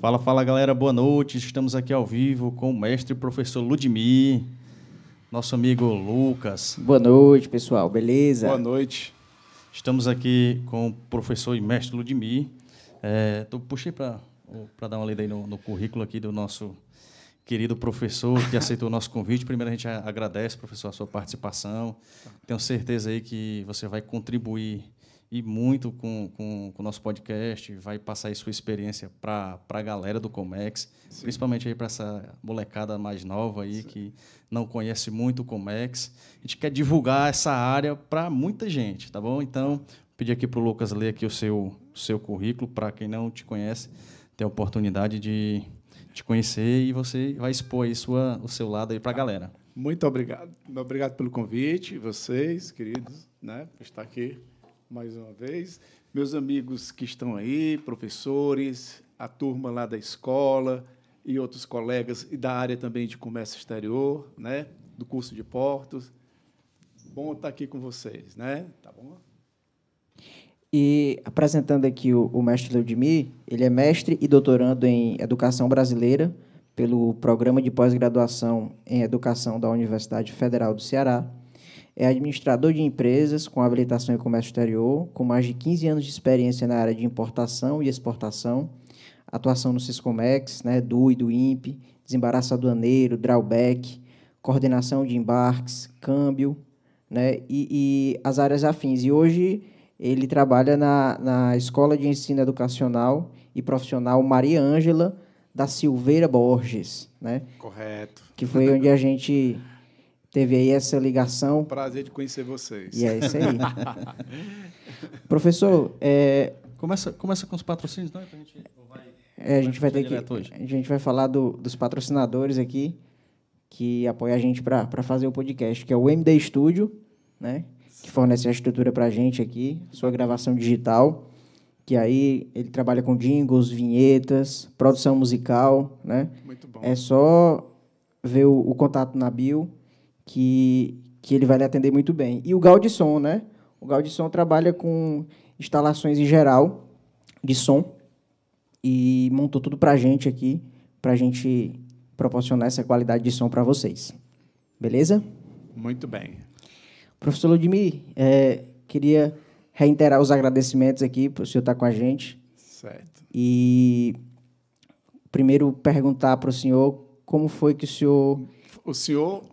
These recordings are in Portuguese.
Fala, fala galera, boa noite. Estamos aqui ao vivo com o mestre e professor Ludmir, nosso amigo Lucas. Boa noite, pessoal, beleza? Boa noite. Estamos aqui com o professor e mestre Ludmir. É, tô, puxei para dar uma lida aí no, no currículo aqui do nosso querido professor que aceitou o nosso convite. Primeiro, a gente agradece, professor, a sua participação. Tenho certeza aí que você vai contribuir e muito com, com, com o nosso podcast, vai passar aí sua experiência para a galera do Comex, Sim. principalmente aí para essa molecada mais nova aí Sim. que não conhece muito o Comex. A gente quer divulgar essa área para muita gente, tá bom? Então, pedir aqui para o Lucas ler aqui o seu, seu currículo, para quem não te conhece, ter a oportunidade de te conhecer e você vai expor aí sua, o seu lado aí para a galera. Muito obrigado. Obrigado pelo convite, vocês, queridos, né, por estar aqui mais uma vez. Meus amigos que estão aí, professores, a turma lá da escola e outros colegas e da área também de comércio exterior, né, do curso de portos. Bom estar aqui com vocês, né? Tá bom? E apresentando aqui o, o mestre Leudemir, ele é mestre e doutorando em Educação Brasileira pelo Programa de Pós-Graduação em Educação da Universidade Federal do Ceará é administrador de empresas com habilitação em comércio exterior, com mais de 15 anos de experiência na área de importação e exportação, atuação no Siscomex, né, do e do INPE, desembaraço aduaneiro, drawback, coordenação de embarques, câmbio, né, e, e as áreas afins. E hoje ele trabalha na, na Escola de Ensino Educacional e Profissional Maria Ângela da Silveira Borges, né? Correto. Que foi onde a gente teve aí essa ligação. Prazer de conhecer vocês. E é isso aí. Professor, é... começa, começa com os patrocínios, não? É, a gente vai, é, a gente vai ter que hoje. a gente vai falar do, dos patrocinadores aqui que apoia a gente para fazer o podcast, que é o MD Studio, né? Que fornece a estrutura para a gente aqui, sua gravação digital, que aí ele trabalha com jingles, vinhetas, produção musical, né? Muito bom. É só ver o, o contato na bio que, que ele vai lhe atender muito bem. E o Gaudisson, né? O Gaudisson trabalha com instalações em geral de som e montou tudo para a gente aqui, para a gente proporcionar essa qualidade de som para vocês. Beleza? Muito bem. Professor Ludmir, é, queria reiterar os agradecimentos aqui por o senhor estar com a gente. Certo. E primeiro perguntar para o senhor como foi que o senhor... O senhor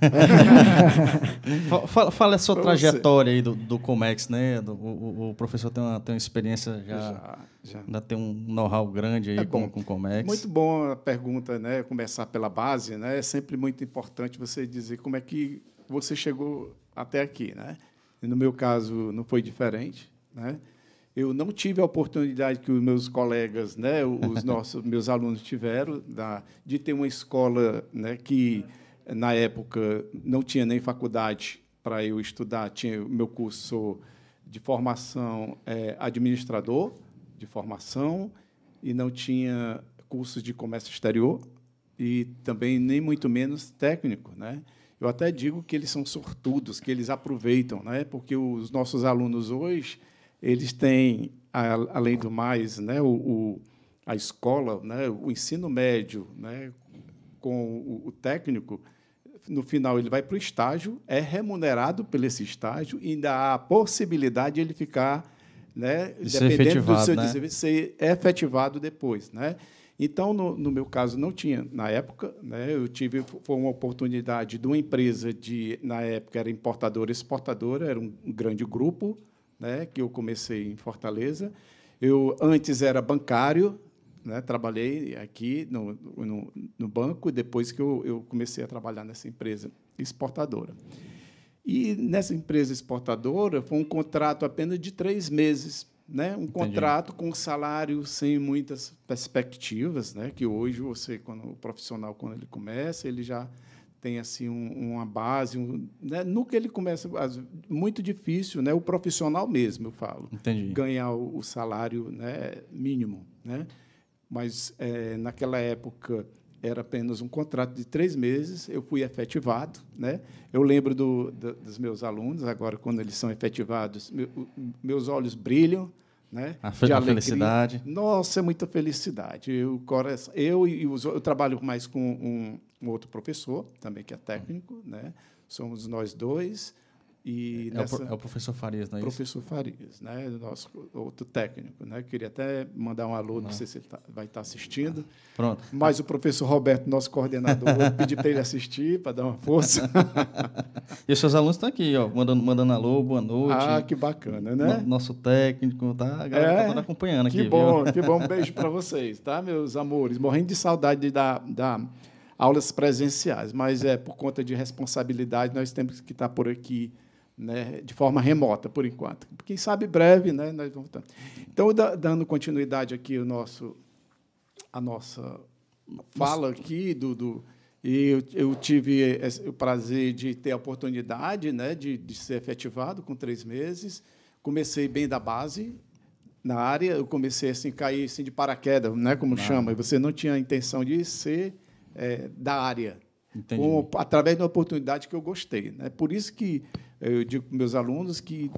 fala, fala a sua trajetória aí do, do Comex, né? Do, o, o, professor tem uma, tem uma experiência já, já, já. ainda tem um know-how grande aí é com, com o Comex. Muito bom a pergunta, né? Começar pela base, né? É sempre muito importante você dizer como é que você chegou até aqui, né? E no meu caso não foi diferente, né? Eu não tive a oportunidade que os meus colegas, né, os nossos meus alunos tiveram, da, de ter uma escola, né, que na época, não tinha nem faculdade para eu estudar, tinha meu curso de formação é, administrador, de formação, e não tinha curso de comércio exterior, e também nem muito menos técnico. Né? Eu até digo que eles são sortudos, que eles aproveitam, né? porque os nossos alunos hoje eles têm, além do mais, né, o, o a escola, né, o ensino médio, né, com o, o técnico, no final ele vai para o estágio, é remunerado por esse estágio e ainda há a possibilidade de ele ficar, né, de dependendo do seu né? ser efetivado depois, né? Então, no, no, meu caso, não tinha na época, né? Eu tive foi uma oportunidade de uma empresa de na época era importadora, exportadora, era um, um grande grupo, né? Que eu comecei em Fortaleza. Eu antes era bancário, né? Trabalhei aqui no, no, no, banco depois que eu, eu comecei a trabalhar nessa empresa exportadora. E nessa empresa exportadora foi um contrato apenas de três meses, né? Um Entendi. contrato com salário sem muitas perspectivas, né? Que hoje você, quando o profissional quando ele começa, ele já tem assim um, uma base, um, né? no que ele começa muito difícil, né? O profissional mesmo, eu falo, Entendi. ganhar o, o salário, né? Mínimo, né? Mas é, naquela época era apenas um contrato de três meses, eu fui efetivado. Né? Eu lembro do, do, dos meus alunos, agora, quando eles são efetivados, meu, meus olhos brilham, né? A, fe a felicidade. Nossa, é muita felicidade. Eu, eu e os, eu trabalho mais com um, um outro professor também que é técnico, né? Somos nós dois. E é, nessa, o, é o professor Farias, não é professor isso? Farias, né? nosso outro técnico. Né? Queria até mandar um alô, não, não sei se ele tá, vai estar assistindo. Pronto. Mas o professor Roberto, nosso coordenador, pedi para ele assistir, para dar uma força. e os seus alunos estão aqui, ó, mandando, mandando alô, boa noite. Ah, que bacana, né? No, nosso técnico, tá? A galera é, tá acompanhando aqui. Que bom, viu? que bom. Um beijo para vocês, tá, meus amores? Morrendo de saudade da, da aulas presenciais, mas é por conta de responsabilidade, nós temos que estar por aqui né, de forma remota, por enquanto. Quem sabe breve, né, nós vamos. Então, dando continuidade aqui o nosso, a nossa fala aqui do, do eu, eu tive o prazer de ter a oportunidade né, de, de ser efetivado com três meses. Comecei bem da base na área, eu comecei assim cair assim de paraquedas, né, como ah. chama. Você não tinha a intenção de ser é, da área, com, através de uma oportunidade que eu gostei. Né? Por isso que eu digo para meus alunos que,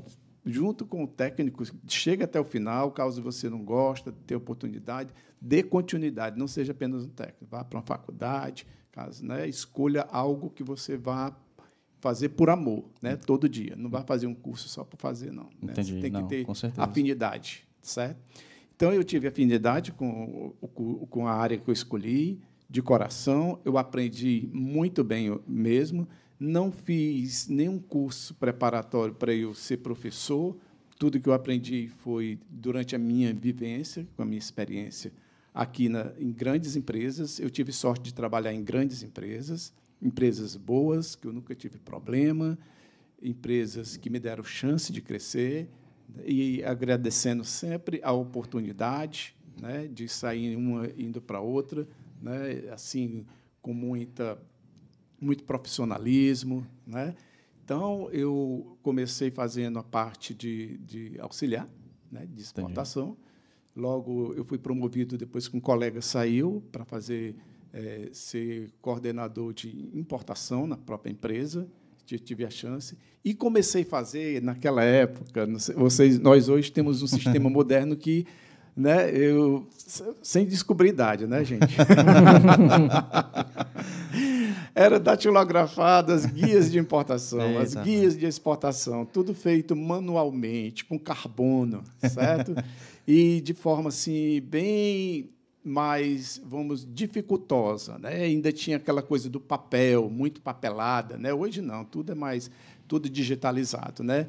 junto com o técnico, chega até o final, caso você não gosta, ter oportunidade, dê continuidade, não seja apenas um técnico. Vá para uma faculdade, caso, né? escolha algo que você vá fazer por amor, né? todo dia. Não vá fazer um curso só para fazer, não. Né? Entendi. Você tem não, que ter afinidade, certo? Então, eu tive afinidade com, com a área que eu escolhi, de coração, eu aprendi muito bem mesmo. Não fiz nenhum curso preparatório para eu ser professor. Tudo que eu aprendi foi durante a minha vivência, com a minha experiência aqui na, em grandes empresas. Eu tive sorte de trabalhar em grandes empresas, empresas boas, que eu nunca tive problema, empresas que me deram chance de crescer, e agradecendo sempre a oportunidade né, de sair uma indo para outra, né, assim com muita muito profissionalismo, né? Então eu comecei fazendo a parte de, de auxiliar, né, de exportação. Entendi. Logo eu fui promovido depois que um colega saiu para fazer é, ser coordenador de importação na própria empresa. Tive a chance e comecei a fazer naquela época. Vocês, nós hoje temos um sistema moderno que né? Eu sem descobrir idade, né, gente? Era datilografado as guias de importação, é, as guias de exportação, tudo feito manualmente, com carbono, certo? e de forma assim bem mais, vamos, dificultosa, né? Ainda tinha aquela coisa do papel, muito papelada, né? Hoje não, tudo é mais tudo digitalizado, né?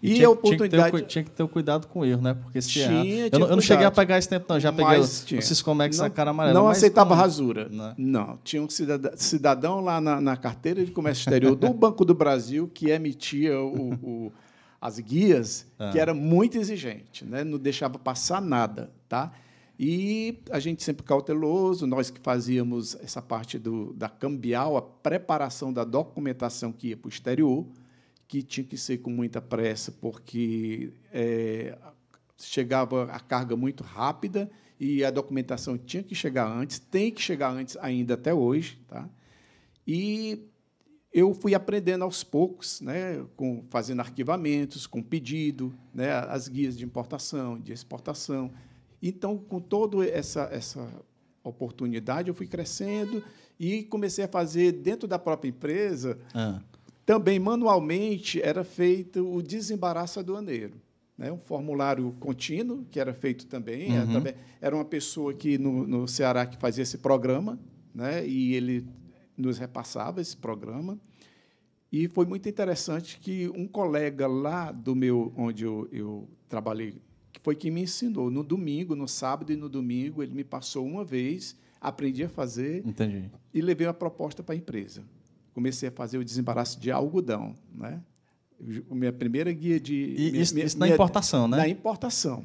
E, tinha, a oportunidade. Tinha que, ter, tinha que ter cuidado com o erro, né? Porque se tinha, tinha eu, não, eu não cheguei a pegar esse tempo, não. Já peguei mas, o, o Ciscomex a cara amarela. Não aceitava com... rasura. Não. Né? não. Tinha um cidadão, cidadão lá na, na, carteira de comércio exterior do Banco do Brasil que emitia o, o as guias, ah. que era muito exigente, né? não deixava passar nada. Tá? E a gente sempre cauteloso, nós que fazíamos essa parte do, da cambial, a preparação da documentação que ia para o exterior que tinha que ser com muita pressa, porque é, chegava a carga muito rápida e a documentação tinha que chegar antes, tem que chegar antes ainda até hoje. Tá? E eu fui aprendendo aos poucos, né, com, fazendo arquivamentos, com pedido, né, as guias de importação, de exportação. Então, com toda essa, essa oportunidade, eu fui crescendo e comecei a fazer, dentro da própria empresa, ah também, manualmente, era feito o desembaraço aduaneiro. Né? Um formulário contínuo, que era feito também. Uhum. Era, também, era uma pessoa aqui no, no Ceará que fazia esse programa, né? e ele nos repassava esse programa. E foi muito interessante que um colega lá do meu, onde eu, eu trabalhei, que foi quem me ensinou. No domingo, no sábado e no domingo, ele me passou uma vez, aprendi a fazer Entendi. e levei a proposta para a empresa comecei a fazer o desembaraço de algodão. Né? Minha primeira guia de. E minha, isso, minha, isso na importação, né? Na importação.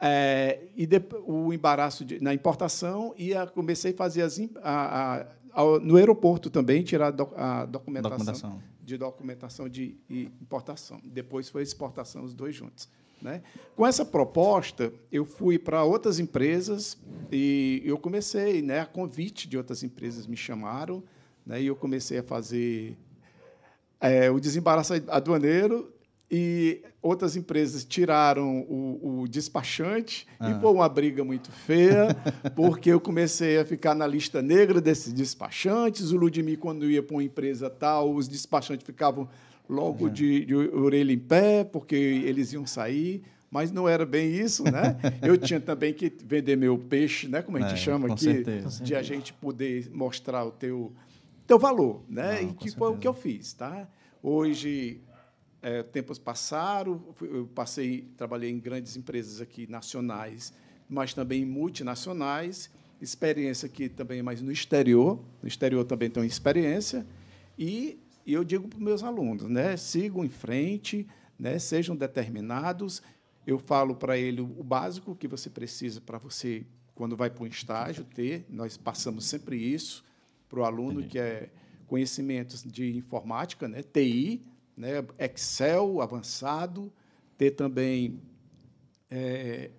É, e o embaraço de, na importação e a, comecei a fazer as, a, a, no aeroporto também tirar do, a documentação, documentação, de documentação de importação. Depois foi exportação, os dois juntos. Né? Com essa proposta, eu fui para outras empresas e eu comecei, né, a convite de outras empresas me chamaram né? E eu comecei a fazer é, o desembaraço aduaneiro e outras empresas tiraram o, o despachante Ah. e foi uma briga muito feia, porque eu comecei a ficar na lista negra desses despachantes. O Ludmir, quando ia para uma empresa tal, os despachantes ficavam logo de, de orelha em pé, porque eles iam sair. Mas não era bem isso, né? Eu tinha também que vender meu peixe, né? Como a gente É, chama aqui, certeza. de a gente poder mostrar o teu, teu valor, né? Não, e que foi o que eu fiz, tá? Hoje, é, tempos passaram, eu passei, trabalhei em grandes empresas aqui nacionais, mas também multinacionais, experiência aqui também, mas no exterior, no exterior também tenho experiência, e, e eu digo para os meus alunos, né, sigam em frente, né, sejam determinados, eu falo para ele o o básico que você precisa para você, quando vai para um estágio, ter, nós passamos sempre isso para o aluno, Entendi. que é conhecimentos de informática, né, TI, né, Excel avançado, ter também é,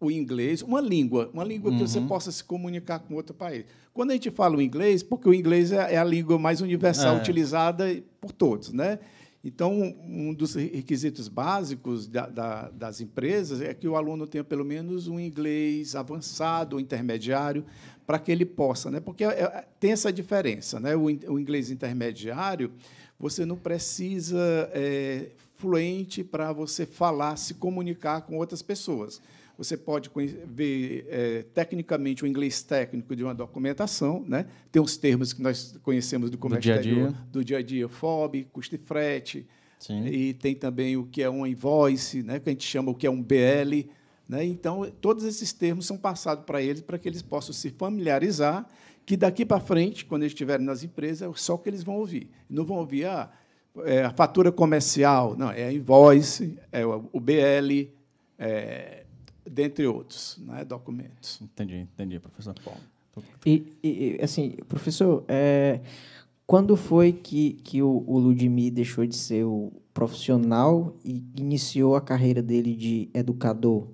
o inglês, uma língua, uma língua que você Uhum. possa se comunicar com outro país. Quando a gente fala o inglês, porque o inglês é é a língua mais universal É. utilizada por todos, né? Então, um dos requisitos básicos da- da- das empresas é que o aluno tenha pelo menos um inglês avançado ou intermediário para que ele possa, né? Porque é- é- tem essa diferença, né? O, in- o inglês intermediário, você não precisa é, fluente para você falar, se comunicar com outras pessoas. Você pode ver é, tecnicamente o inglês técnico de uma documentação, né? Tem os termos que nós conhecemos do comércio dia a dia. do dia a dia, FOB, custo e frete, Sim. e tem também o que é um invoice, né, que a gente chama o que é um BL. Né? Então, todos esses termos são passados para eles para que eles possam se familiarizar, que daqui para frente, quando eles estiverem nas empresas, é só o que eles vão ouvir. Não vão ouvir ah, é, a fatura comercial, não, é a invoice, é o BL, é, dentre outros né, documentos. Entendi, entendi, professor. Bom, E, e- e, assim, professor, é, quando foi que, que o, o Ludmir deixou de ser o profissional e iniciou a carreira dele de educador?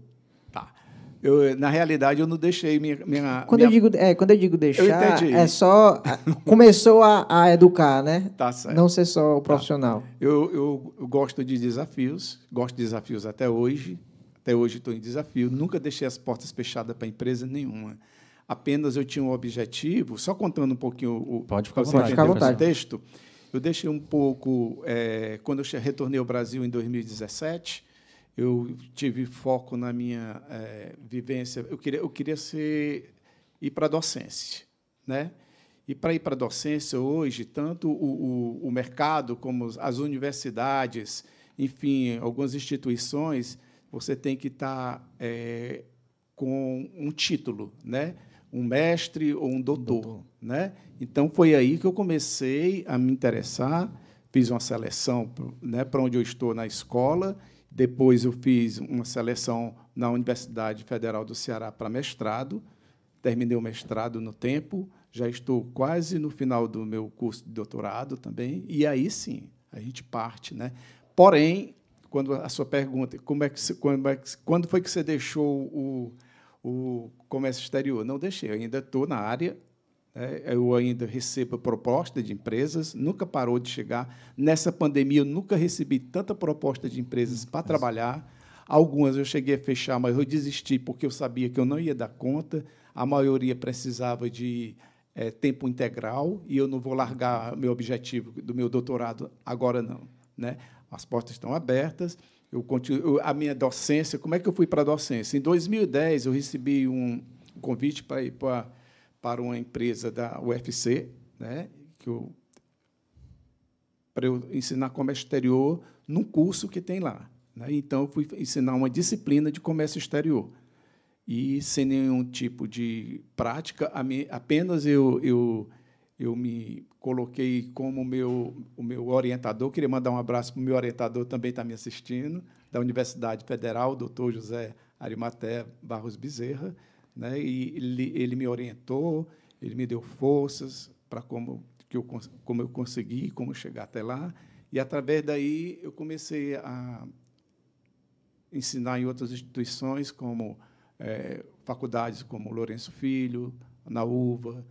Tá. Eu, na realidade, eu não deixei minha... minha Quando, minha... eu, digo, é, quando eu digo deixar, entendi. é só... a- Começou a, a educar, né? Tá certo. Não ser só o profissional. Eu, eu, eu gosto de desafios, gosto de desafios até hoje. Até hoje estou em desafio. Nunca deixei as portas fechadas para empresa nenhuma. Apenas eu tinha um objetivo, só contando um pouquinho o Pode ficar vontade, ficar à vontade. contexto. Eu deixei um pouco, eh, quando eu retornei ao Brasil em 2017, eu tive foco na minha eh, vivência. Eu queria, eu queria ser, ir para a docência. Né? E para ir para a docência hoje, tanto o, o, o mercado como as universidades, enfim, algumas instituições, você tem que estar eh, com um título, né? um mestre ou um doutor. Né? Então, foi aí que eu comecei a me interessar, fiz uma seleção né, para onde eu estou na escola, depois eu fiz uma seleção na Universidade Federal do Ceará para mestrado, terminei o mestrado no tempo, já estou quase no final do meu curso de doutorado também, e aí sim, a gente parte. Né? Porém, quando a sua pergunta, como é que, como é que- quando foi que você deixou o, o comércio exterior? Não deixei, eu ainda estou na área? Eu ainda recebo proposta de empresas, nunca parou de chegar. Nessa pandemia, eu nunca recebi tanta proposta de empresas para trabalhar. Algumas eu cheguei a fechar, mas eu desisti porque eu sabia que eu não ia dar conta. A maioria precisava de eh, tempo integral e eu não vou largar meu objetivo do meu doutorado agora, não. Né? As portas estão abertas. Eu continuo, a minha docência, como é que eu fui para a docência? Em 2010, eu recebi um convite para ir para, para uma empresa da UFC, né? que eu, para eu ensinar comércio exterior num curso que tem lá. Né? Então, eu fui ensinar uma disciplina de comércio exterior. E sem nenhum tipo de prática, apenas eu, eu, eu me coloquei como meu, o meu orientador. Queria mandar um abraço para o meu orientador, também está me assistindo, da Universidade Federal, doutor José Arimaté Barros Bezerra. Né? E ele, ele me orientou, ele me deu forças para como, que eu, como eu consegui, como chegar até lá. E, através daí, eu comecei a ensinar em outras instituições, como eh, faculdades como Lourenço Filho, na UVA,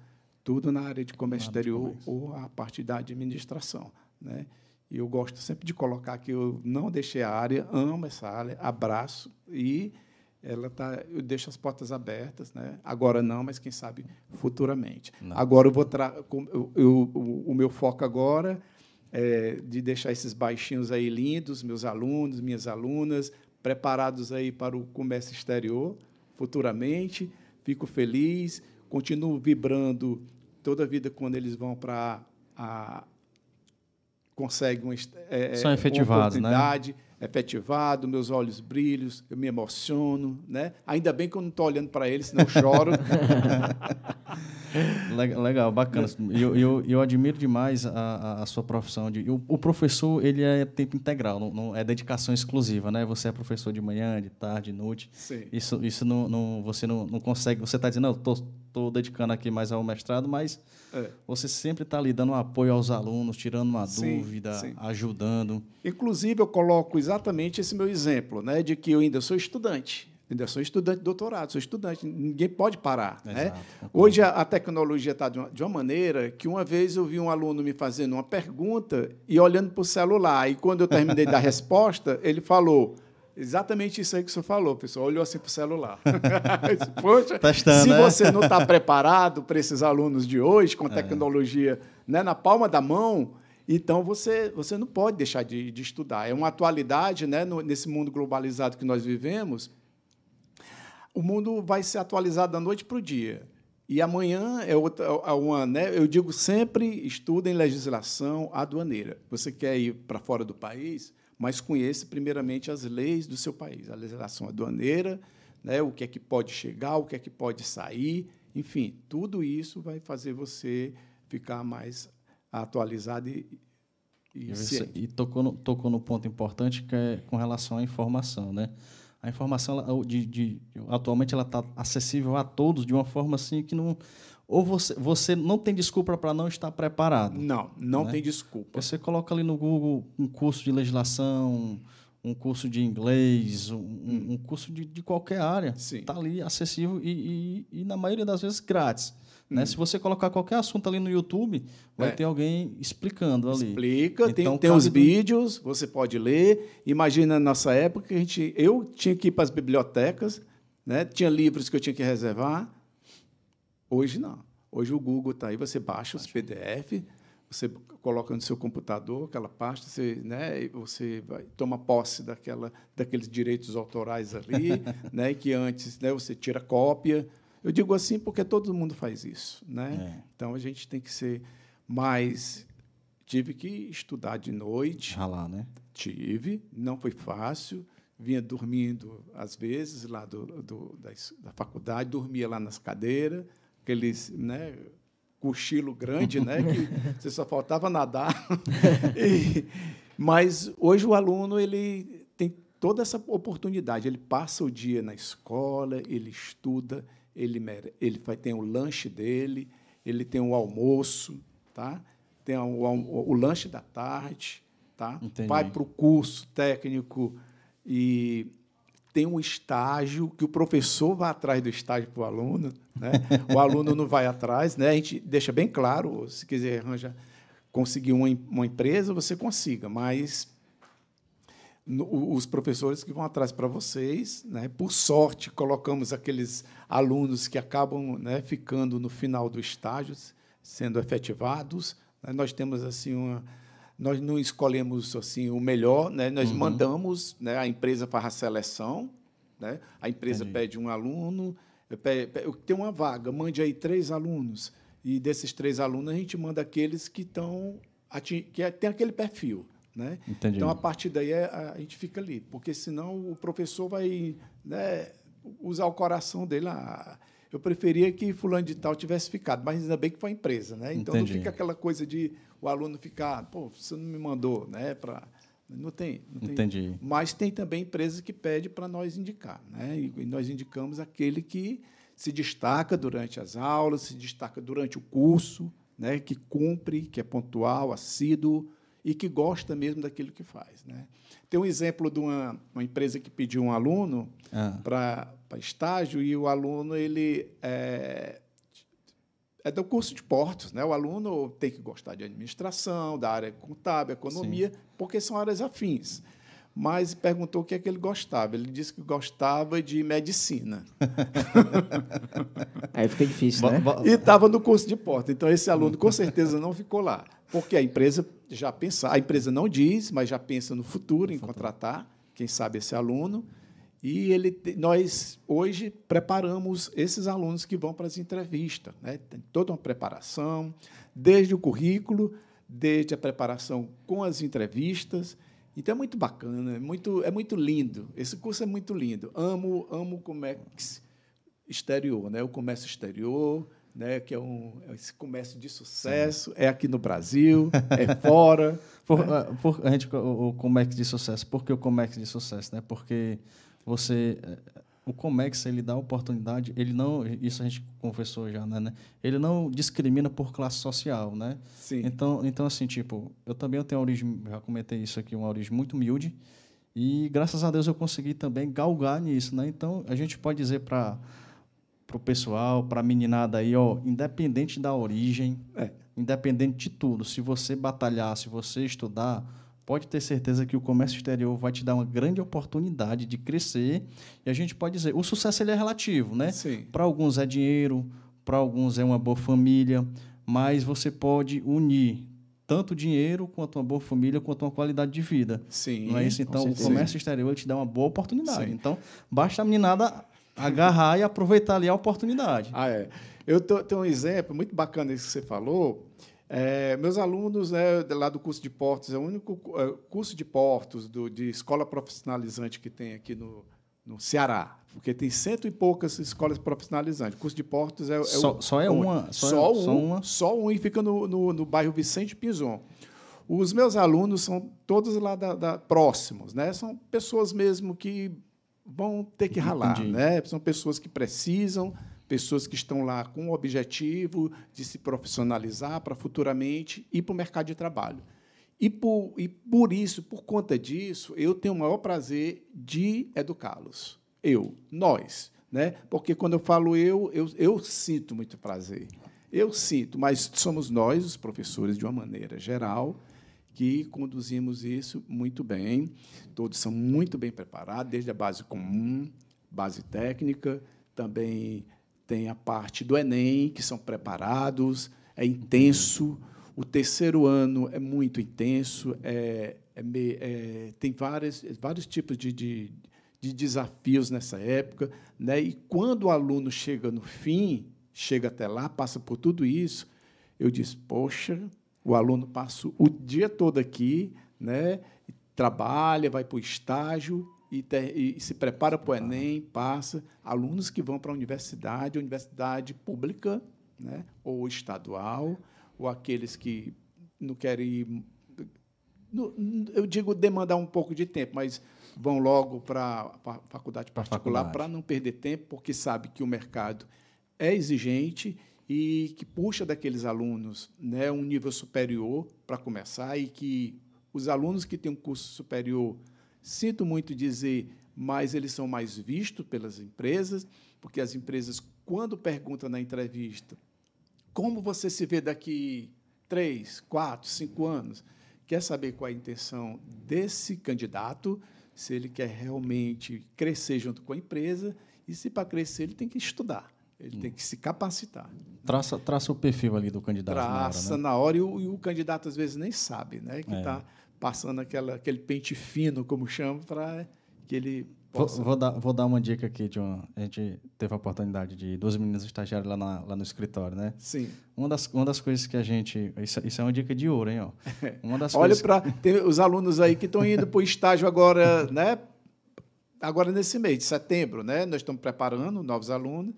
tudo na área de comércio exterior comércio. ou a parte da administração. Né? E eu gosto sempre de colocar que eu não deixei a área, amo essa área, abraço e ela tá, eu deixo as portas abertas, né? Agora não, mas quem sabe futuramente. Não. Agora eu vou tra eu, eu, o, o meu foco agora é de deixar esses baixinhos aí lindos, meus alunos, minhas alunas, preparados aí para o comércio exterior futuramente. Fico feliz, continuo vibrando toda a vida quando eles vão para a conseguem uma, é, São efetivados, uma né? oportunidade, né? Efetivado, meus olhos brilham, eu me emociono, né? Ainda bem que eu não estou olhando para eles, senão eu choro. Legal, bacana. Eu, eu, eu admiro demais a, a sua profissão. De, o, o, professor ele é tempo integral, não, não, é dedicação exclusiva, né? Você é professor de manhã, de tarde, de noite. Sim. Isso, isso não, não, você não, não consegue. Você está dizendo, não, estou dedicando aqui mais ao mestrado, mas é. você sempre está ali dando apoio aos alunos, tirando uma sim, dúvida, sim. ajudando. Inclusive, eu coloco exatamente esse meu exemplo, né? De que eu ainda sou estudante. Ainda sou estudante de doutorado, sou estudante, ninguém pode parar. né? Hoje a, a tecnologia está de, de, uma maneira que uma vez eu vi um aluno me fazendo uma pergunta e olhando para o celular. E quando eu terminei da resposta, ele falou. Exatamente isso aí que o senhor falou, pessoal. Olhou assim para o celular. Poxa, Testando, se né? você não está preparado para esses alunos de hoje, com a é. tecnologia é. né, na palma da mão, então você, você não pode deixar de, de estudar. É uma atualidade né, no, nesse mundo globalizado que nós vivemos o mundo vai ser atualizado da noite para o dia. E amanhã é outra, é uma, né? Eu digo sempre, estudem legislação aduaneira. Você quer ir para fora do país, mas conheça primeiramente as leis do seu país, a legislação aduaneira, né? O que é que pode chegar, o que é que pode sair, enfim, tudo isso vai fazer você ficar mais atualizado e, e, e tocou no, tocou no ponto importante que é com relação à informação, né? A informação de, de, atualmente ela está acessível a todos de uma forma assim que não ou você, você não tem desculpa para não estar preparado. Não, não né? tem desculpa. Você coloca ali no Google um curso de legislação, um curso de inglês, um, um curso de, de qualquer área. Está ali acessível e, e, e, na maioria das vezes, grátis. Né? Hum. Se você colocar qualquer assunto ali no YouTube, vai é. ter alguém explicando ali. Explica, então, tem, tem os vídeos, você pode ler. Imagina na nossa época que a gente, eu tinha que ir para as bibliotecas, né? tinha livros que eu tinha que reservar. Hoje não. Hoje o Google está aí, você baixa os PDF, você coloca no seu computador aquela pasta, você, né, você vai, toma posse daquela, daqueles direitos autorais ali, né, que antes né, você tira cópia, eu digo assim porque todo mundo faz isso, né? É. Então a gente tem que ser mais. Tive que estudar de noite. Ralar, né? Tive, não foi fácil. Vinha dormindo às vezes lá do, do da, da, faculdade, dormia lá nas cadeiras, aqueles, né? Cochilo grande, né? Que você só faltava nadar. e, mas hoje o aluno ele tem toda essa oportunidade. Ele passa o dia na escola, ele estuda, ele, ele ter o lanche dele, ele tem o almoço, tá? tem o, o, o lanche da tarde, tá? vai para o curso técnico e tem um estágio que o professor vai atrás do estágio para o aluno, né? o aluno não vai atrás, né? a gente deixa bem claro, se quiser arranjar, conseguir uma, uma empresa, você consiga, mas os professores que vão atrás para vocês. Né? Por sorte, colocamos aqueles alunos que acabam né, ficando no final do estágio, sendo efetivados. Né? Nós temos assim uma, nós não escolhemos assim o melhor, né? nós uhum. mandamos, né? a empresa faz a seleção, né? a empresa Entendi. pede um aluno, tem uma vaga, mande aí três alunos, e desses três alunos a gente manda aqueles que estão que é, tem aquele perfil. Né? Entendi. Então, a partir daí, é, a, gente fica ali, porque senão o professor vai né, usar o coração dele. Ah, eu preferia que fulano de tal tivesse ficado, mas ainda bem que foi a empresa. Né? Então, Entendi. não fica aquela coisa de o aluno ficar, pô, você não me mandou, né? Pra... Não tem, não tem. Entendi. Mas tem também empresas que pedem para nós indicar. Né? E nós indicamos aquele que se destaca durante as aulas, se destaca durante o curso, né? que cumpre, que é pontual, assíduo, e que gosta mesmo daquilo que faz. Né? Tem um exemplo de uma, uma empresa que pediu um aluno ah. para estágio e o aluno ele é, é do curso de portos, né? O aluno tem que gostar de administração, da área contábil, economia, Sim. porque são áreas afins. Mas perguntou o que é que ele gostava. Ele disse que gostava de medicina. Aí fica difícil, né? E estava no curso de portos. Então esse aluno com certeza não ficou lá, porque a empresa já pensa, a empresa não diz, mas já pensa no futuro em contratar, quem sabe esse aluno. E ele, nós hoje preparamos esses alunos que vão para as entrevistas. Né? Tem toda uma preparação, desde o currículo, desde a preparação com as entrevistas. Então é muito bacana, é muito, é muito lindo. Esse curso é muito lindo. Amo, amo o comércio exterior, né? o comércio exterior, né? que é um, esse comércio de sucesso, é aqui no Brasil, é fora. Por, né? por, a gente, o, o comércio de sucesso, por que o comércio de sucesso? Né? Porque você eh, o Comex ele dá oportunidade, ele não, isso a gente conversou já, né, né? Ele não discrimina por classe social, né? Sim. Então, então assim, tipo, eu também tenho uma origem, já comentei isso aqui, uma origem muito humilde, e graças a Deus eu consegui também galgar nisso, né? Então, a gente pode dizer para o pessoal, para a meninada aí, ó, independente da origem, é. independente de tudo, se você batalhar, se você estudar, pode ter certeza que o comércio exterior vai te dar uma grande oportunidade de crescer. E a gente pode dizer, o sucesso ele é relativo, né? Para alguns é dinheiro, para alguns é uma boa família, mas você pode unir tanto dinheiro quanto uma boa família, quanto uma qualidade de vida. Sim. Não é isso? Então, o comércio exterior ele te dá uma boa oportunidade. Sim. Então, basta a meninada agarrar e aproveitar ali a oportunidade. Ah, é. Eu tô, tenho um exemplo muito bacana isso que você falou. É, meus alunos né, lá do curso de portos, é o único é, curso de portos do, de escola profissionalizante que tem aqui no, no Ceará, porque tem cento e poucas escolas profissionalizantes. O curso de portos é, é só, o, só é uma, só, só, é, um, só uma, só um e fica no, no, no, bairro Vicente Pinzon. Os meus alunos são todos lá da, da, próximos, né? São pessoas mesmo que vão ter que ralar, né? São pessoas que precisam pessoas que estão lá com o objetivo de se profissionalizar para futuramente ir para o mercado de trabalho. E por, e por isso, por conta disso, eu tenho o maior prazer de educá-los. Eu, nós. Né? Porque quando eu falo eu, eu, eu sinto muito prazer. Eu sinto, mas somos nós, os professores, de uma maneira geral, que conduzimos isso muito bem. Todos são muito bem preparados, desde a base comum, base técnica, também tem a parte do Enem, que são preparados, é intenso. O terceiro ano é muito intenso, é, é, é, tem várias, vários tipos de, de, de, desafios nessa época. Né? E quando o aluno chega no fim, chega até lá, passa por tudo isso, eu disse, poxa, o aluno passa o dia todo aqui, né? trabalha, vai para o estágio, e, ter, e se prepara para o Enem, passa. Alunos que vão para a universidade, universidade pública né, ou estadual, ou aqueles que não querem ir. Eu digo demandar um pouco de tempo, mas vão logo para a faculdade particular para não perder tempo, porque sabe que o mercado é exigente e que puxa daqueles alunos né, um nível superior para começar e que os alunos que têm um curso superior Sinto muito dizer, mas eles são mais vistos pelas empresas, porque as empresas, quando perguntam na entrevista como você se vê daqui três, quatro, cinco anos, quer saber qual é a intenção desse candidato, se ele quer realmente crescer junto com a empresa, e se para crescer ele tem que estudar. Ele tem que se capacitar. Traça, traça o perfil ali do candidato. Traça na hora, né? na hora e, o, e, o, candidato às vezes nem sabe, né? Que está é. Tá passando aquela, aquele pente fino, como chama, para que ele possa... Vou, vou, dar, vou dar uma dica aqui, uma, a gente teve a oportunidade de duas meninas estagiárias lá, na, lá no escritório, né? Sim. Uma das, uma das coisas que a gente... Isso, isso é uma dica de ouro, hein? Ó. Uma das Olha coisas... para os alunos aí que estão indo para o estágio agora, né? Agora nesse mês de setembro, né? Nós estamos preparando novos alunos.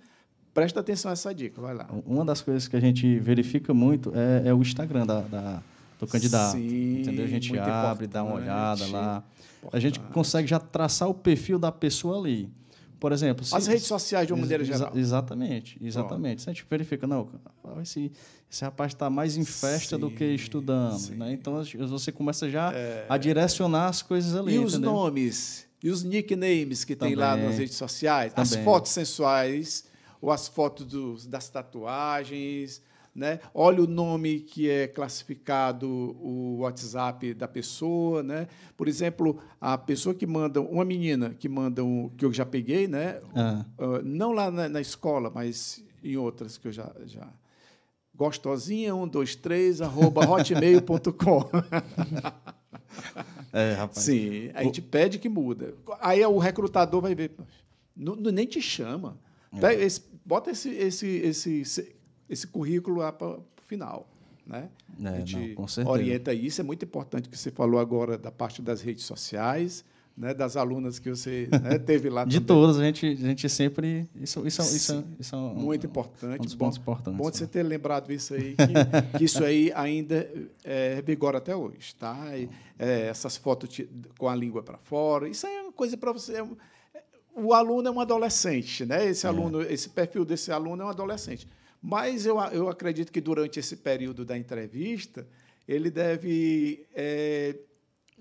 Presta atenção a essa dica, vai lá. Uma das coisas que a gente verifica muito é, é o Instagram da, da do candidato. Sim, entendeu? A gente abre, dá uma olhada lá. Importante. A gente consegue já traçar o perfil da pessoa ali. Por exemplo, se, as redes sociais de uma maneira geral. exatamente, exatamente. Se a gente verifica, não, esse, esse rapaz está mais em festa sim, do que estudando, né? Então você começa já é... a direcionar as coisas ali. E os entendeu? nomes, e os nicknames que Também. tem lá nas redes sociais, Também. as fotos sensuais, ou as fotos dos, das tatuagens, né? olha o nome que é classificado o WhatsApp da pessoa. Né? Por exemplo, a pessoa que manda, uma menina que manda um, que eu já peguei, né? Ah. Uh, não lá na, na, escola, mas em outras que eu já. já gostosinha 123 arroba hotmail.com. É, rapaz. Sim, a gente pede que muda. Aí o recrutador vai ver, não, nem te chama. É. Esse, bota esse, esse, esse, esse currículo lá para o final. Né? É, a gente não, orienta isso. É muito importante que você falou agora da parte das redes sociais né, das alunas que você né, teve lá. de também. todas, a gente, a gente sempre. Isso, isso, isso, isso é um, muito importante. Um dos pontos bom, importantes. Bom de você ter lembrado isso aí, que, que isso aí ainda é vigor até hoje. Tá? E, é, essas fotos com a língua para fora, isso aí é uma coisa para você. É o aluno é um adolescente, né? Esse é. aluno, esse perfil desse aluno é um adolescente. Mas eu, eu acredito que durante esse período da entrevista, ele deve é,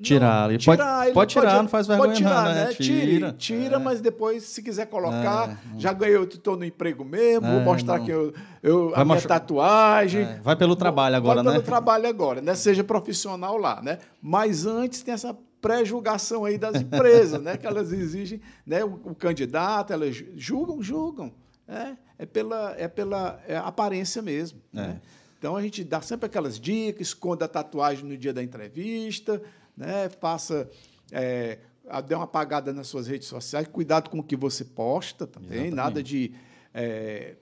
Tirar. Ele pode, tirar, pode tirar, não faz vergonha pode tirar, não, né? né? Tira, tira, é. mas depois, se quiser colocar, é. já ganhei, estou no emprego mesmo, é, vou mostrar não. que eu, eu a minha tatuagem. É. Vai pelo trabalho agora, vai né? Vai pelo trabalho agora, né? Seja profissional lá, né? Mas antes tem essa pré-julgação aí das empresas, né? Que elas exigem, né? O, o candidato, elas julgam, julgam. É, é pela, é pela é aparência mesmo. Né? Então a gente dá sempre aquelas dicas, esconda a tatuagem no dia da entrevista, né? faça. É, dê uma apagada nas suas redes sociais, cuidado com o que você posta também, Exatamente. nada de é,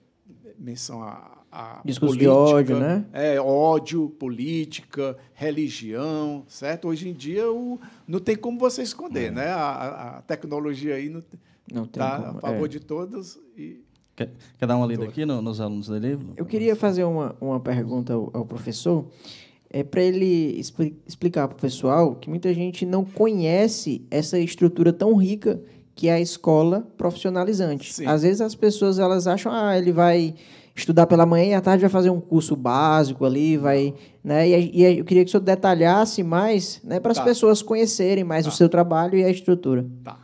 menção a, a Discurso política, de ódio, né? É, ódio, política, religião, certo? Hoje em dia o, não tem como você esconder, é. né? A, a, tecnologia aí não, não tem tá como. a favor é. de todos e Quer, quer, dar uma lida aqui no, nos alunos do livro? Eu queria fazer uma, uma pergunta ao, ao professor é para ele expli explicar para o pessoal que muita gente não conhece essa estrutura tão rica que é a escola profissionalizante. Sim. Às vezes as pessoas elas acham, ah, ele vai estudar pela manhã e à tarde vai fazer um curso básico ali, vai, né? E, e eu queria que o senhor detalhasse mais, né, para as tá. pessoas conhecerem mais tá. o seu trabalho e a estrutura. Tá.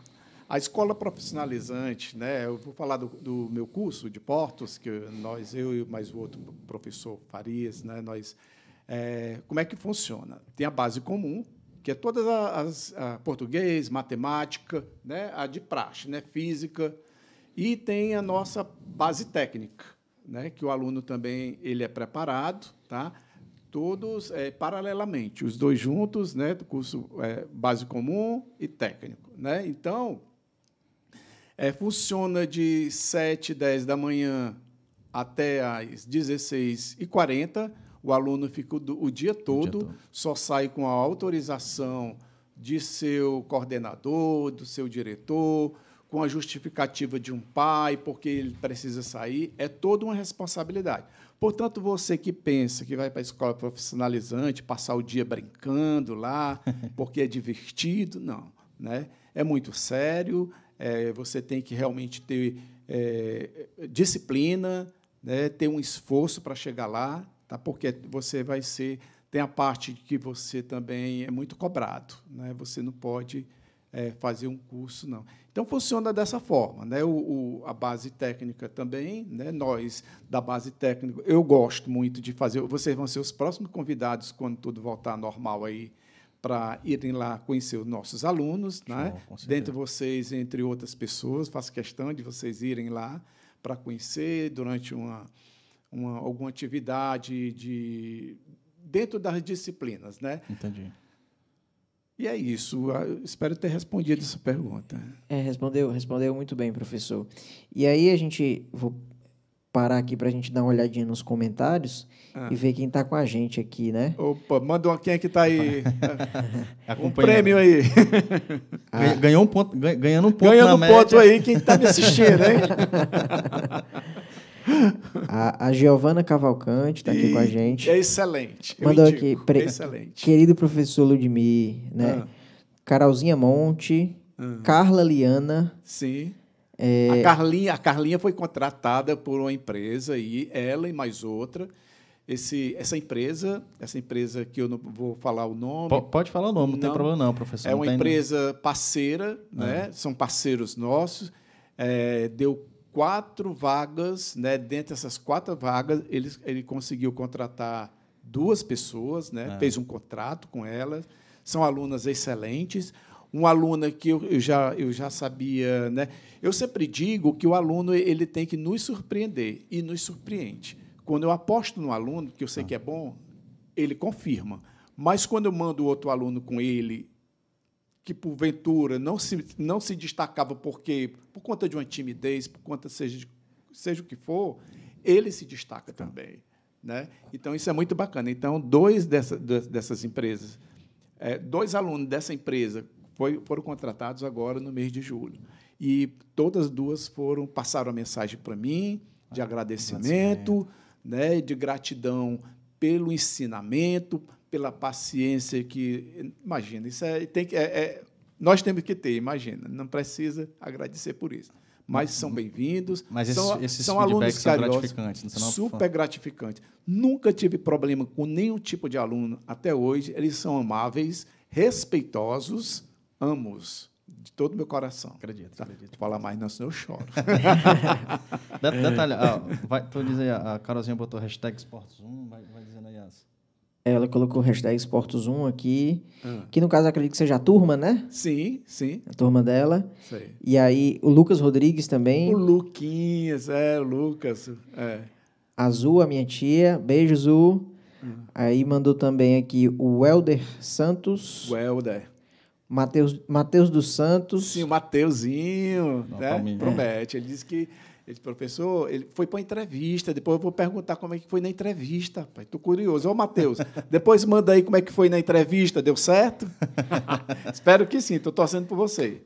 A escola profissionalizante, né? Eu vou falar do, do meu curso de portos que nós, eu e mais o outro professor Farias, né? Nós é, como é que funciona? Tem a base comum, que é todas as, as português, matemática, né, a de praxe, né, física, e tem a nossa base técnica, né, que o aluno também ele é preparado, tá? Todos é, paralelamente, os dois juntos, né, do curso é, base comum e técnico, né? Então é, funciona de 7 10 da manhã até às 16h40 o aluno fica o, o, dia, todo, o dia todo, só sai com a autorização de seu coordenador, do seu diretor, com a justificativa de um pai, porque ele precisa sair, é toda uma responsabilidade. Portanto, você que pensa que vai para a escola profissionalizante, passar o dia brincando lá, porque é divertido, não. Né? É muito sério, é, você tem que realmente ter é, disciplina, né? ter um esforço para chegar lá, tá? porque você vai ser. Tem a parte que você também é muito cobrado, né? você não pode é, fazer um curso, não. Então, funciona dessa forma. Né? O, o, a base técnica também, né? nós, da base técnica, eu gosto muito de fazer. Vocês vão ser os próximos convidados, quando tudo voltar normal aí, para irem lá conhecer os nossos alunos, Show, né? dentre vocês, entre outras pessoas, faço questão de vocês irem lá para conhecer durante uma, uma, alguma atividade de dentro das disciplinas, né? Entendi. E é isso. Eu espero ter respondido essa pergunta. É, respondeu, respondeu muito bem, professor. E aí a gente vou parar aqui para a gente dar uma olhadinha nos comentários ah. e ver quem está com a gente aqui, né? Opa, manda uma, quem é que está aí? um prêmio aí. Ah. Ganhou um ponto, ganhando um ponto Ganhando um média. ponto aí, quem está me assistindo, hein? A, a Giovana Cavalcante está aqui com a gente. É excelente. Mandou aqui. Pre... Excelente. Querido professor Ludmir, né? Ah. Carolzinha Monte, ah. Carla Liana. Sim. É... A, Carlinha, a Carlinha foi contratada por uma empresa, e ela e mais outra. Esse, essa empresa, essa empresa que eu não vou falar o nome. P pode falar o nome, não, não tem problema não, professor. É uma empresa parceira, né? Ah. São parceiros nossos. É, deu quatro vagas, né? Dentre essas quatro vagas, ele, ele conseguiu contratar duas pessoas, né? É. Fez um contrato com elas. São alunas excelentes. Uma aluna que eu, eu já, eu já sabia, né? Eu sempre digo que o aluno ele tem que nos surpreender e nos surpreende. Quando eu aposto no aluno, que eu sei que é bom, ele confirma. Mas quando eu mando outro aluno com ele que porventura não se, não se destacava porque por conta de uma timidez, por conta seja seja o que for, ele se destaca também, né? Então isso é muito bacana. Então dois dessa, dessas empresas, é, dois alunos dessa empresa foi- foram contratados agora no mês de julho e todas as duas foram passaram a mensagem para mim de agradecimento, né? De gratidão pelo ensinamento, pela paciência que imagina isso é, tem que é- é- nós temos que ter imagina não precisa agradecer por isso. Mas são bem-vindos Mas são, esses- esses são alunos são carinhosos, gratificantes, não super gratificantes. Nunca tive problema com nenhum tipo de aluno até hoje eles são amáveis respeitosos amos de todo o meu coração. Acredito, Tá? acredito. Falar mais não senão eu choro. De- Detalhe, ah, vai, tu diz aí, a Carolzinha botou hashtag Esportes1, vai, vai as... Ela colocou hashtag Esportos 1 aqui, Ah. que no caso acredito que seja a turma, né? sim sim A turma dela. isso aí E aí o Lucas Rodrigues também. o Luquinhas é o Lucas é A Zu, a minha tia. Beijo, Zu. Aí mandou também aqui o Welder Santos. o Helder Matheus, Matheus dos Santos. Sim, o Mateuzinho, né? Palmeiras. promete. Ele disse que, ele, professor, ele foi para entrevista. Depois eu vou perguntar como é que foi na entrevista. Rapaz. Estou curioso. Ô, Matheus, depois manda aí como é que foi na entrevista. Deu certo? Espero que sim. Estou torcendo por você.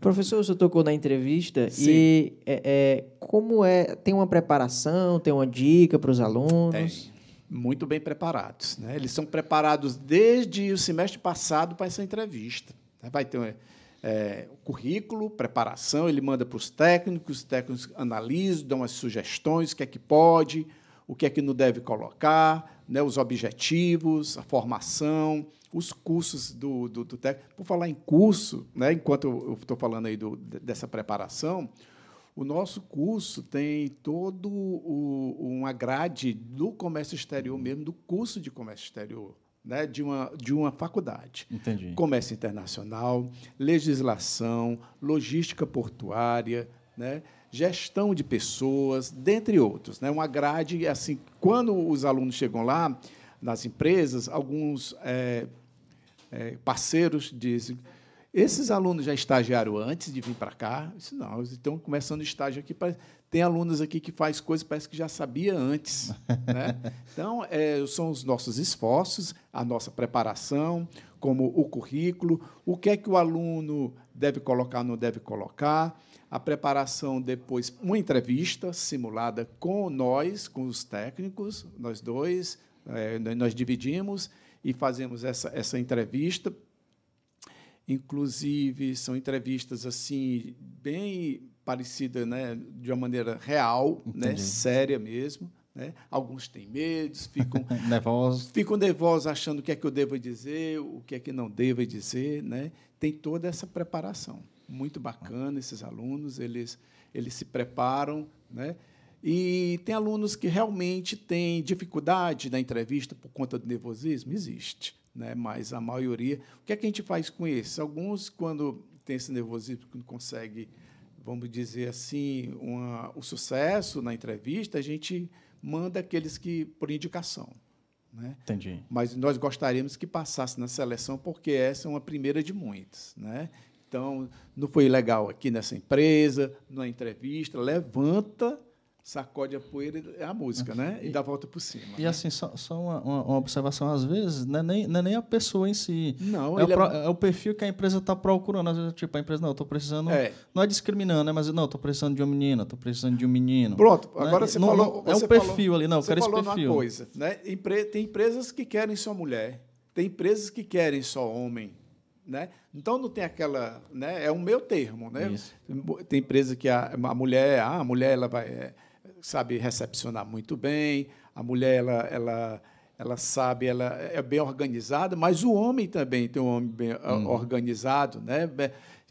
Professor, você tocou na entrevista Sim. e é, é, como é? Tem uma preparação, tem uma dica para os alunos? Tem. Muito bem preparados. Né? Eles são preparados desde o semestre passado para essa entrevista. né? Vai ter é, currículo, preparação, ele manda para os técnicos, os técnicos analisam, dão as sugestões, o que é que pode, o que é que não deve colocar, né? os objetivos, a formação, os cursos do, do, do técnico. Por falar em curso, né? enquanto eu estou falando aí do, dessa preparação, o nosso curso tem todo o, uma grade do comércio exterior mesmo, do curso de comércio exterior, né? de, uma, de uma faculdade. Entendi. Comércio internacional, legislação, logística portuária, né? gestão de pessoas, dentre outros. Né? Uma grade, assim, quando os alunos chegam lá, nas empresas, alguns eh, eh, parceiros dizem esses alunos já estagiaram antes de vir para cá? Eu disse, não, eles estão começando estágio aqui. parece- Tem alunos aqui que faz coisas parece que já sabia antes. né? Então, é, são os nossos esforços, a nossa preparação, como o currículo, o que é que o aluno deve colocar, não deve colocar, a preparação depois, uma entrevista simulada com nós, com os técnicos, nós dois, é, nós dividimos e fazemos essa, essa entrevista Inclusive, são entrevistas assim bem parecidas, né, de uma maneira real, né, séria mesmo. Né? Alguns têm medos, ficam, Nervosos. ficam nervosos achando o que é que eu devo dizer, o que é que não devo dizer. Né? Tem toda essa preparação. Muito bacana esses alunos, eles, eles se preparam. Né? E tem alunos que realmente têm dificuldade na entrevista por conta do nervosismo? Existe. Né? Mas a maioria. O que é que a gente faz com esses? Alguns, quando tem esse nervosismo, não consegue, vamos dizer assim, uma, o sucesso na entrevista, a gente manda aqueles que por indicação. Né? Entendi. Mas nós gostaríamos que passasse na seleção, porque essa é uma primeira de muitas. Né? Então, não foi legal aqui nessa empresa, na entrevista, levanta, sacode a poeira, é a música, né? E dá a volta por cima. E né? assim, só, só uma, uma- uma observação, às vezes, não é nem, não é nem a pessoa em si. Não, é, o é- pro- é o perfil que a empresa está procurando. Às vezes, tipo, a empresa, não, eu estou precisando. É. Não é discriminando, né? Mas, não, estou precisando de uma menina, estou precisando de um menino. Pronto, Né? agora você Não- falou. não- é você o perfil falou- ali, não, eu você quero esse falou numa perfil. coisa, né? Tem empresas que querem só mulher, tem empresas que querem só homem. Né? Então não tem aquela. Né? É o meu termo. Né? Tem empresa que a, a mulher, ah, a mulher ela vai, é, sabe recepcionar muito bem, a mulher ela, ela, ela sabe, ela é bem organizada, mas o homem também tem um homem bem Uhum. organizado, né?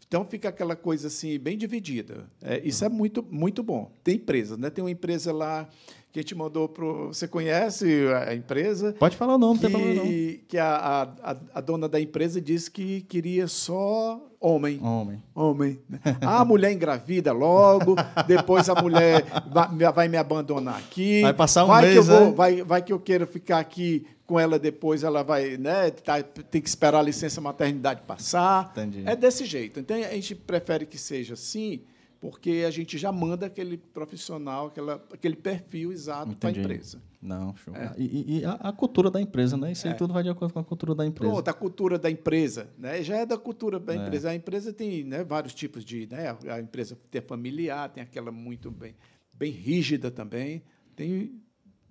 Então fica aquela coisa assim bem dividida. É, isso é muito muito bom. Tem empresas, né? Tem uma empresa lá que a gente mandou para você conhece a empresa? Pode falar o nome, que, não tem problema não. Que a, a, a, dona da empresa disse que queria só homem. Homem. Homem. Né? A mulher engravida logo, depois a mulher vai, vai me abandonar aqui. Vai passar um vai mês, que eu vou, né? vai, vai que eu quero ficar aqui com ela depois, ela vai, né, tá, tem que esperar a licença maternidade passar. Entendi. É desse jeito. Então a gente prefere que seja assim, porque a gente já manda aquele profissional, aquela, aquele perfil exato para a empresa. Não, show. É. E, e a, a, cultura da empresa, né? Isso aí é. tudo vai de acordo com a cultura da empresa. Pronto, a cultura da empresa, né? Já é da cultura da é. empresa. A empresa tem né, vários tipos de, né? A empresa tem familiar, tem aquela muito bem, bem rígida também. Tem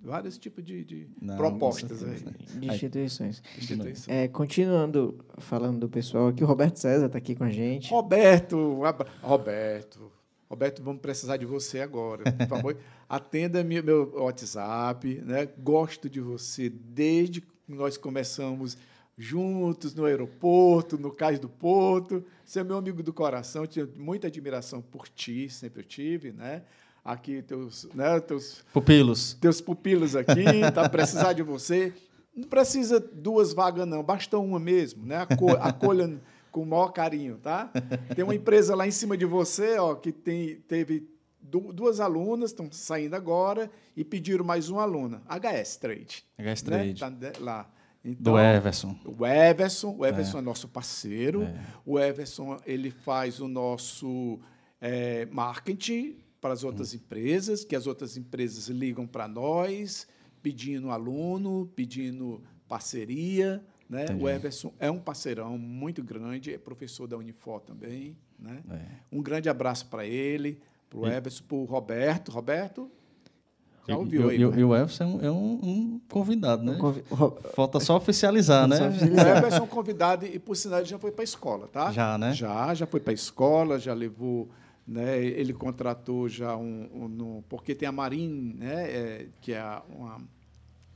vários tipos de, de Não, propostas aí. De instituições. instituições. É, continuando falando do pessoal aqui, o Roberto César está aqui com a gente. Roberto, Roberto, Roberto, vamos precisar de você agora. Por favor, atenda meu WhatsApp. Né? Gosto de você desde que nós começamos juntos no aeroporto, no cais do porto. Você é meu amigo do coração. Tinha muita admiração por ti, sempre eu tive, né? aqui teus, né, teus pupilos. Teus pupilos aqui, tá precisar de você. Não precisa duas vagas não, basta uma mesmo, né? Acolha com o maior carinho, tá? Tem uma empresa lá em cima de você, ó, que tem teve duas alunas estão saindo agora e pediram mais uma aluna, HS Trade. HS Trade. Né? Tá lá. Então, do Everson. O Everson, o Everson é, é nosso parceiro. É. O Everson ele faz o nosso é, marketing para as outras hum. empresas, que as outras empresas ligam para nós, pedindo aluno, pedindo parceria. Né? O Everson é um parceirão muito grande, é professor da Unifor também. Né? É. Um grande abraço para ele, para o Everson, para o Roberto. Roberto, já ouviu aí. E, né? o Everson é um, um convidado, né? Um Falta só oficializar, né? Só oficializar. O Everson é um convidado e, por sinal, ele já foi para a escola, tá? Já, né? Já, já foi para a escola, já levou né? Ele contratou já um, um porque tem a Marin, né? É, que é uma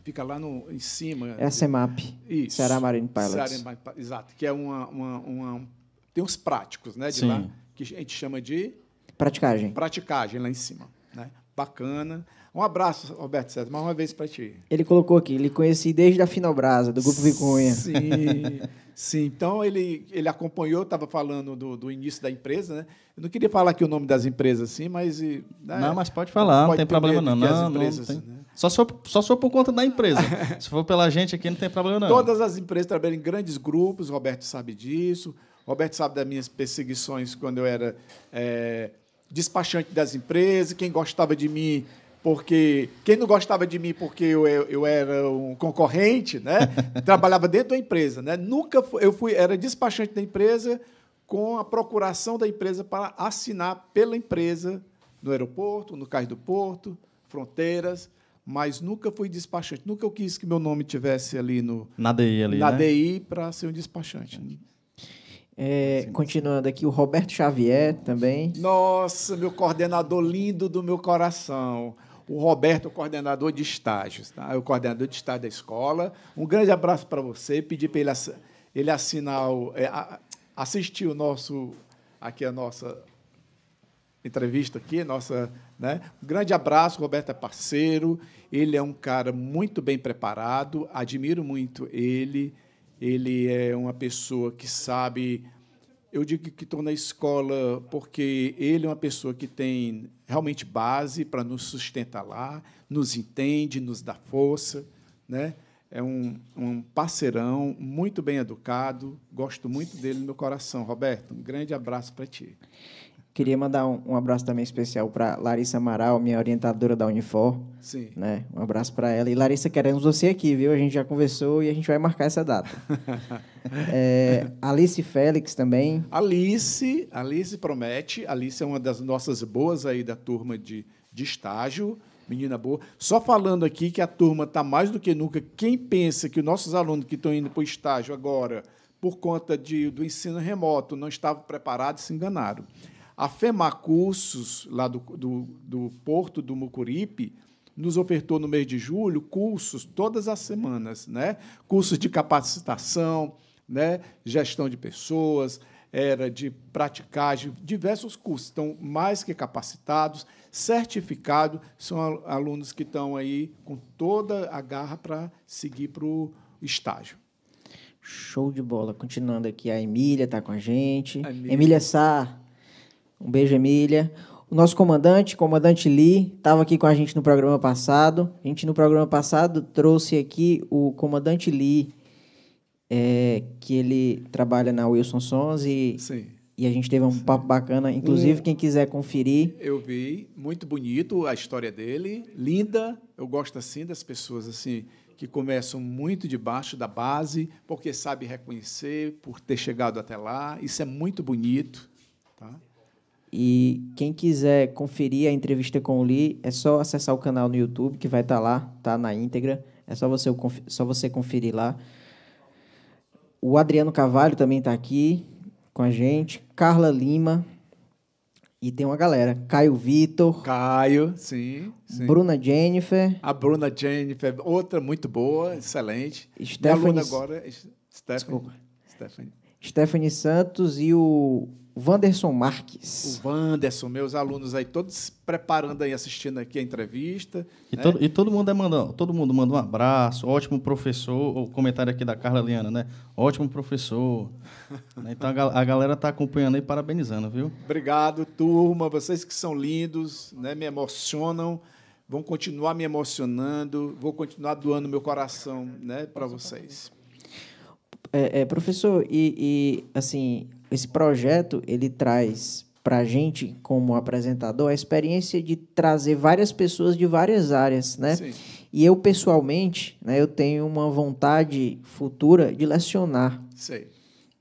fica lá no, em cima. É a CEMAP. Isso. Ceará Marine Pilots. Ceará, exato, que é uma, uma, uma, tem uns práticos, né? De Sim. lá que a gente chama de praticagem. Praticagem lá em cima, né? Bacana. Um abraço, Roberto César, mais uma vez para ti. Ele colocou aqui, ele conheci desde a Finalbrasa, do Grupo Vicunha. Sim, sim. Então, ele, ele acompanhou, estava falando do, do início da empresa, né? Eu não queria falar aqui o nome das empresas, assim, mas... Né? Não, mas pode falar, pode não tem problema não. Não, empresas, não tem... né? só, se for, só se for por conta da empresa. se for pela gente aqui, não tem problema não. Todas as empresas trabalham em grandes grupos, o Roberto sabe disso. O Roberto sabe das minhas perseguições quando eu era é, despachante das empresas, quem gostava de mim porque quem não gostava de mim porque eu, eu, eu era um concorrente, né? Trabalhava dentro da empresa, né? Nunca fui, eu fui era despachante da empresa com a procuração da empresa para assinar pela empresa no aeroporto, no cais do porto, fronteiras, mas nunca fui despachante. Nunca eu quis que meu nome tivesse ali no na DI ali, na né? DI para ser um despachante. É, continuando aqui, o Roberto Xavier também. Nossa, meu coordenador lindo do meu coração o Roberto, o coordenador de estágios, tá? É o coordenador de estágio da escola. Um grande abraço para você. Pedir para ele, ele assinar, o, é, assistir o nosso, aqui a nossa entrevista aqui, nossa, né? Um grande abraço, o Roberto é parceiro, ele é um cara muito bem preparado, admiro muito ele. Ele é uma pessoa que sabe eu digo que estou na escola porque ele é uma pessoa que tem realmente base para nos sustentar lá, nos entende, nos dá força, né? É um, um parceirão, muito bem educado, gosto muito dele no coração. Roberto, um grande abraço para ti. Queria mandar um, um abraço também especial para Larissa Amaral, minha orientadora da Unifor. Sim. Né? Um abraço para ela. E Larissa, queremos você aqui, viu? A gente já conversou e a gente vai marcar essa data. é, Alice Félix também. Alice, Alice promete. Alice é uma das nossas boas aí da turma de, de estágio. Menina boa. Só falando aqui que a turma está mais do que nunca. Quem pensa que os nossos alunos que estão indo para o estágio agora, por conta de, do ensino remoto, não estavam preparados, se enganaram. A FEMACursos, lá do, do, do Porto do Mucuripe, nos ofertou no mês de julho cursos todas as semanas, né? Cursos de capacitação, né? Gestão de pessoas, era de praticagem, diversos cursos. Estão mais que capacitados, certificados, são alunos que estão aí com toda a garra para seguir para o estágio. Show de bola. Continuando aqui, a Emília está com a gente. Emília, Emília Sá. Um beijo, Emília. O nosso comandante, comandante Lee, estava aqui com a gente no programa passado. A gente, no programa passado, trouxe aqui o comandante Lee, é, que ele trabalha na Wilson Sons e, Sim. e a gente teve um Sim. papo bacana. Inclusive, um, quem quiser conferir. Eu vi, muito bonito a história dele, linda. Eu gosto assim das pessoas assim que começam muito debaixo da base, porque sabe reconhecer, por ter chegado até lá. Isso é muito bonito. Tá? E quem quiser conferir a entrevista com o Lee, é só acessar o canal no YouTube, que vai estar tá lá, tá na íntegra. É só você, só você conferir lá. O Adriano Cavalho também está aqui com a gente. Carla Lima. E tem uma galera. Caio Vitor. Caio, sim, sim. Bruna Jennifer. A Bruna Jennifer, outra muito boa, excelente. Stephanie... agora é Stephanie. Stephanie. Stephanie Santos e o Wanderson Marques. O Wanderson, meus alunos aí, todos preparando aí, assistindo aqui a entrevista. E, né? todo, e todo mundo é mandando, todo mundo manda um abraço, ótimo professor, o comentário aqui da Carla Liana, né? Ótimo professor. Então a, a galera está acompanhando aí, parabenizando, viu? Obrigado, turma, vocês que são lindos, né? Me emocionam, vão continuar me emocionando, vou continuar doando meu coração, né, para vocês. É, é, professor, e, e assim, esse projeto ele traz para a gente, como apresentador, a experiência de trazer várias pessoas de várias áreas, né? Sim. E eu, pessoalmente, né, eu tenho uma vontade futura de lecionar. Sei.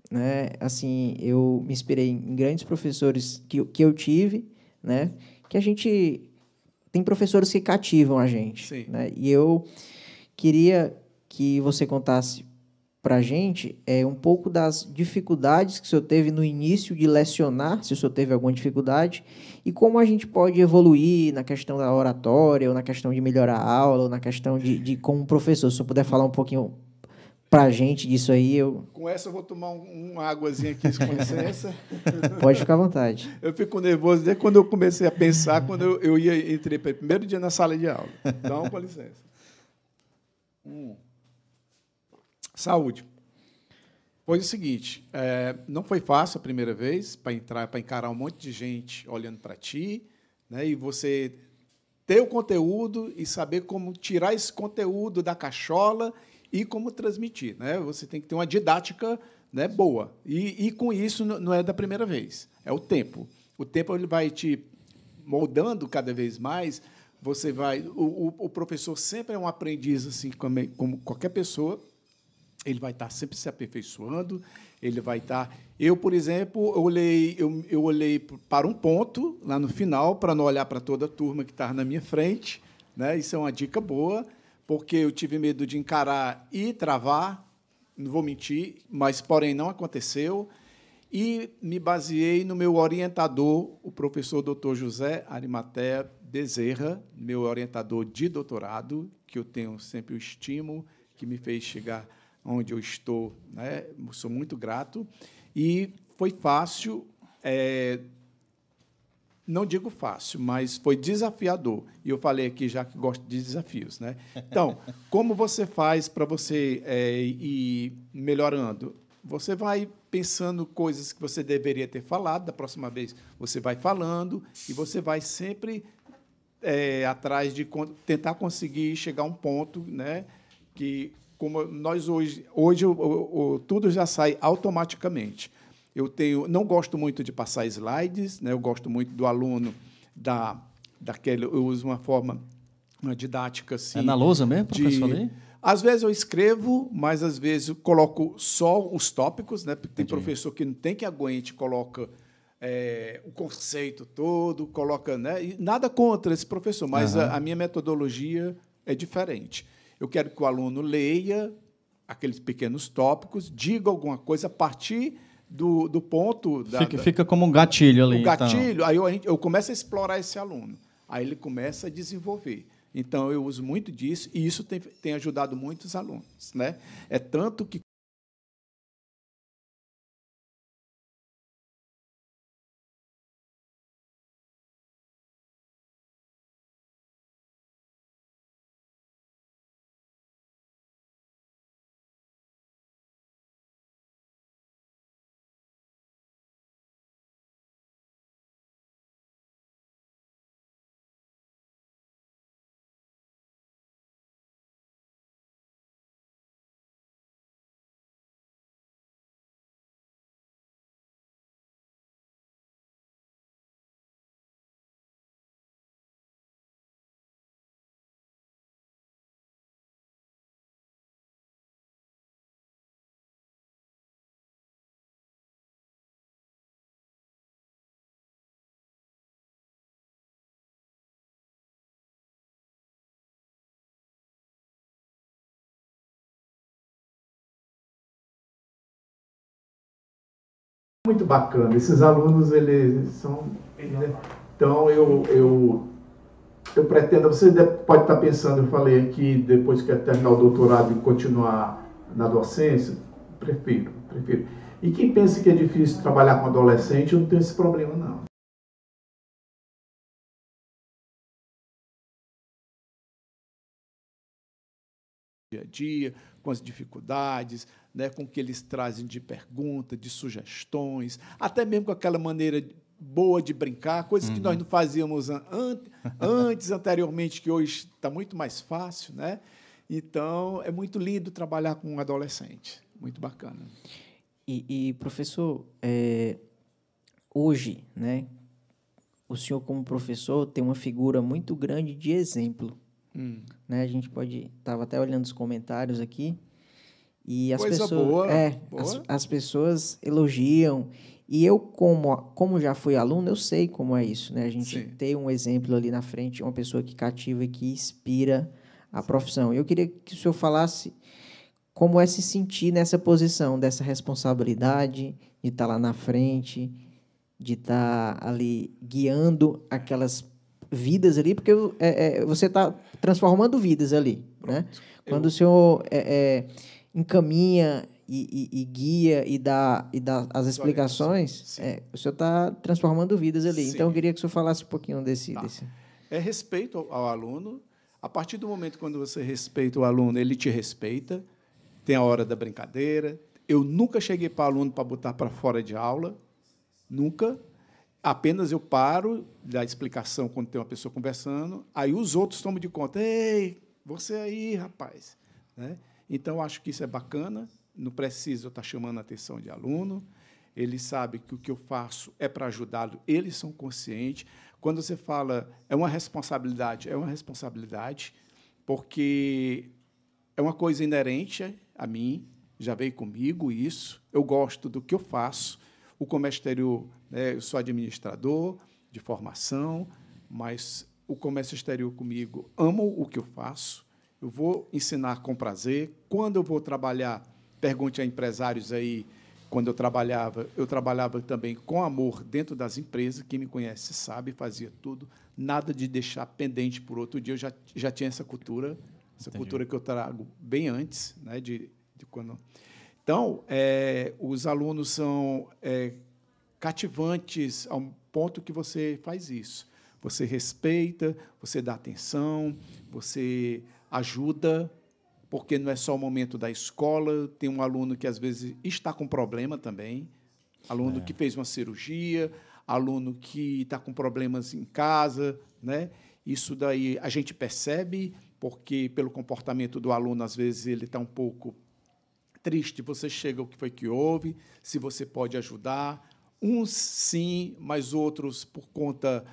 Né? Assim, eu me inspirei em grandes professores que, que eu tive, né? Que a gente... Tem professores que cativam a gente. Sim. Né? E eu queria que você contasse para a gente é um pouco das dificuldades que o senhor teve no início de lecionar, se o senhor teve alguma dificuldade, e como a gente pode evoluir na questão da oratória, ou na questão de melhorar a aula, ou na questão de, de como professor. Se o senhor puder falar um pouquinho para a gente disso aí, eu... Com essa eu vou tomar um, uma águazinha aqui, com licença. pode ficar à vontade. Eu fico nervoso desde quando eu comecei a pensar, quando eu, eu ia, entrei para o primeiro dia na sala de aula. Então, com licença. Hum. Saúde. Foi o seguinte, é, não foi fácil a primeira vez para entrar, para encarar um monte de gente olhando para ti, né? E você ter o conteúdo e saber como tirar esse conteúdo da cachola e como transmitir, né? Você tem que ter uma didática, né, boa. E, e com isso não é da primeira vez, é o tempo. O tempo ele vai te moldando cada vez mais. Você vai, o, o, o professor sempre é um aprendiz assim como, como qualquer pessoa ele vai estar sempre se aperfeiçoando, ele vai estar. Eu, por exemplo, olhei, eu, eu olhei para um ponto lá no final, para não olhar para toda a turma que estava na minha frente. Né? Isso é uma dica boa, porque eu tive medo de encarar e travar, não vou mentir, mas, porém, não aconteceu. E me baseei no meu orientador, o professor Dr. José Arimatea Bezerra, meu orientador de doutorado, que eu tenho sempre o estímulo, que me fez chegar onde eu estou. Né? Sou muito grato. E foi fácil, é, não digo fácil, mas foi desafiador. E eu falei aqui já que gosto de desafios. Né? Então, como você faz para você é, ir melhorando? Você vai pensando coisas que você deveria ter falado, da próxima vez você vai falando, e você vai sempre é, atrás de tentar conseguir chegar a um ponto né, que como nós hoje, hoje o, o, o, tudo já sai automaticamente. Eu tenho, não gosto muito de passar slides, né? Eu gosto muito do aluno da daquele, eu uso uma forma uma didática assim. É na lousa mesmo, professor de, Às vezes eu escrevo, mas às vezes eu coloco só os tópicos, né? Porque tem Entendi. professor que não tem que aguente, coloca é, o conceito todo, coloca, né? E nada contra esse professor, mas uhum. a, a minha metodologia é diferente. Eu quero que o aluno leia aqueles pequenos tópicos, diga alguma coisa a partir do, do ponto. Da, fica, fica como um gatilho ali. Um então. gatilho, então. aí eu, eu começo a explorar esse aluno. Aí ele começa a desenvolver. Então, eu uso muito disso e isso tem, tem ajudado muitos alunos. Né? É tanto que Muito bacana. Esses alunos, eles são. Então, eu, eu, eu pretendo. Você pode estar pensando, eu falei aqui, depois que terminar o doutorado e continuar na docência, prefiro, prefiro. E quem pensa que é difícil trabalhar com adolescente, eu não tenho esse problema, não. Dia a dia, com as dificuldades, né, com o que eles trazem de pergunta, de sugestões, até mesmo com aquela maneira boa de brincar, coisas uhum. que nós uhum. não fazíamos an antes, anteriormente, que hoje está muito mais fácil. Né? Então, é muito lindo trabalhar com um adolescente, muito bacana. E, e professor, é, hoje, né, o senhor como professor tem uma figura muito grande de exemplo Hum. Né? A gente pode. Estava até olhando os comentários aqui. E as Coisa pessoas. Boa, é, boa. As, as pessoas elogiam. E eu, como, como já fui aluno, eu sei como é isso. Né? A gente Sim. tem um exemplo ali na frente, uma pessoa que cativa e que inspira a profissão. Eu queria que o senhor falasse como é se sentir nessa posição, dessa responsabilidade de estar lá na frente, de estar ali guiando aquelas vidas ali, porque é, é, você está transformando vidas ali. Né? Quando Eu... o senhor é, é, encaminha e, e, e, guia e dá, e dá as explicações, é, o senhor está transformando vidas ali. Sim. Então, eu queria que o senhor falasse um pouquinho desse, tá. desse. É respeito ao aluno. A partir do momento quando você respeita o aluno, ele te respeita. Tem a hora da brincadeira. Eu nunca cheguei para o aluno para botar para fora de aula. Nunca. Apenas eu paro da explicação quando tem uma pessoa conversando, aí os outros tomam de conta. Ei, você aí, rapaz. Né? Então, acho que isso é bacana. Não preciso estar chamando a atenção de aluno. Ele sabe que o que eu faço é para ajudá-lo. Eles são conscientes. Quando você fala é uma responsabilidade, é uma responsabilidade, porque é uma coisa inerente a mim, já veio comigo isso. Eu gosto do que eu faço. O comércio exterior né? Eu sou administrador de formação, mas o comércio exterior comigo amo o que eu faço. Eu vou ensinar com prazer. Quando eu vou trabalhar, pergunte a empresários aí. Quando eu trabalhava, eu trabalhava também com amor dentro das empresas. Quem me conhece sabe, fazia tudo. Nada de deixar pendente por outro dia. Eu já, já tinha essa cultura, essa Entendi. cultura que eu trago bem antes, né, de, de quando. Então, é, os alunos são é, cativantes ao ponto que você faz isso. Você respeita, você dá atenção, você ajuda, porque não é só o momento da escola. Tem um aluno que às vezes está com problema também, aluno é. que fez uma cirurgia, aluno que está com problemas em casa, né? Isso daí a gente percebe, porque pelo comportamento do aluno, às vezes ele está um pouco triste. Você chega o que foi que houve, se você pode ajudar, Uns sim, mas outros por conta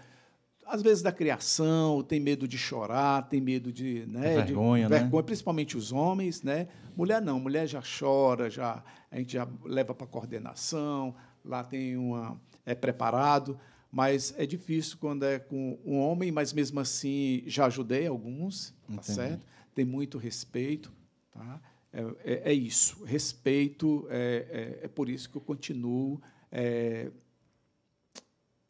às vezes da criação, tem medo de chorar, tem medo de, né, vergonha, de, né? vergonha, principalmente os homens, né? Mulher não, mulher já chora, já a gente já leva para coordenação, lá tem uma é preparado, mas é difícil quando é com um homem, mas mesmo assim já ajudei alguns, tá Entendi. certo? Tem muito respeito, tá? É, é, é isso, respeito é, é, é por isso que eu continuo é,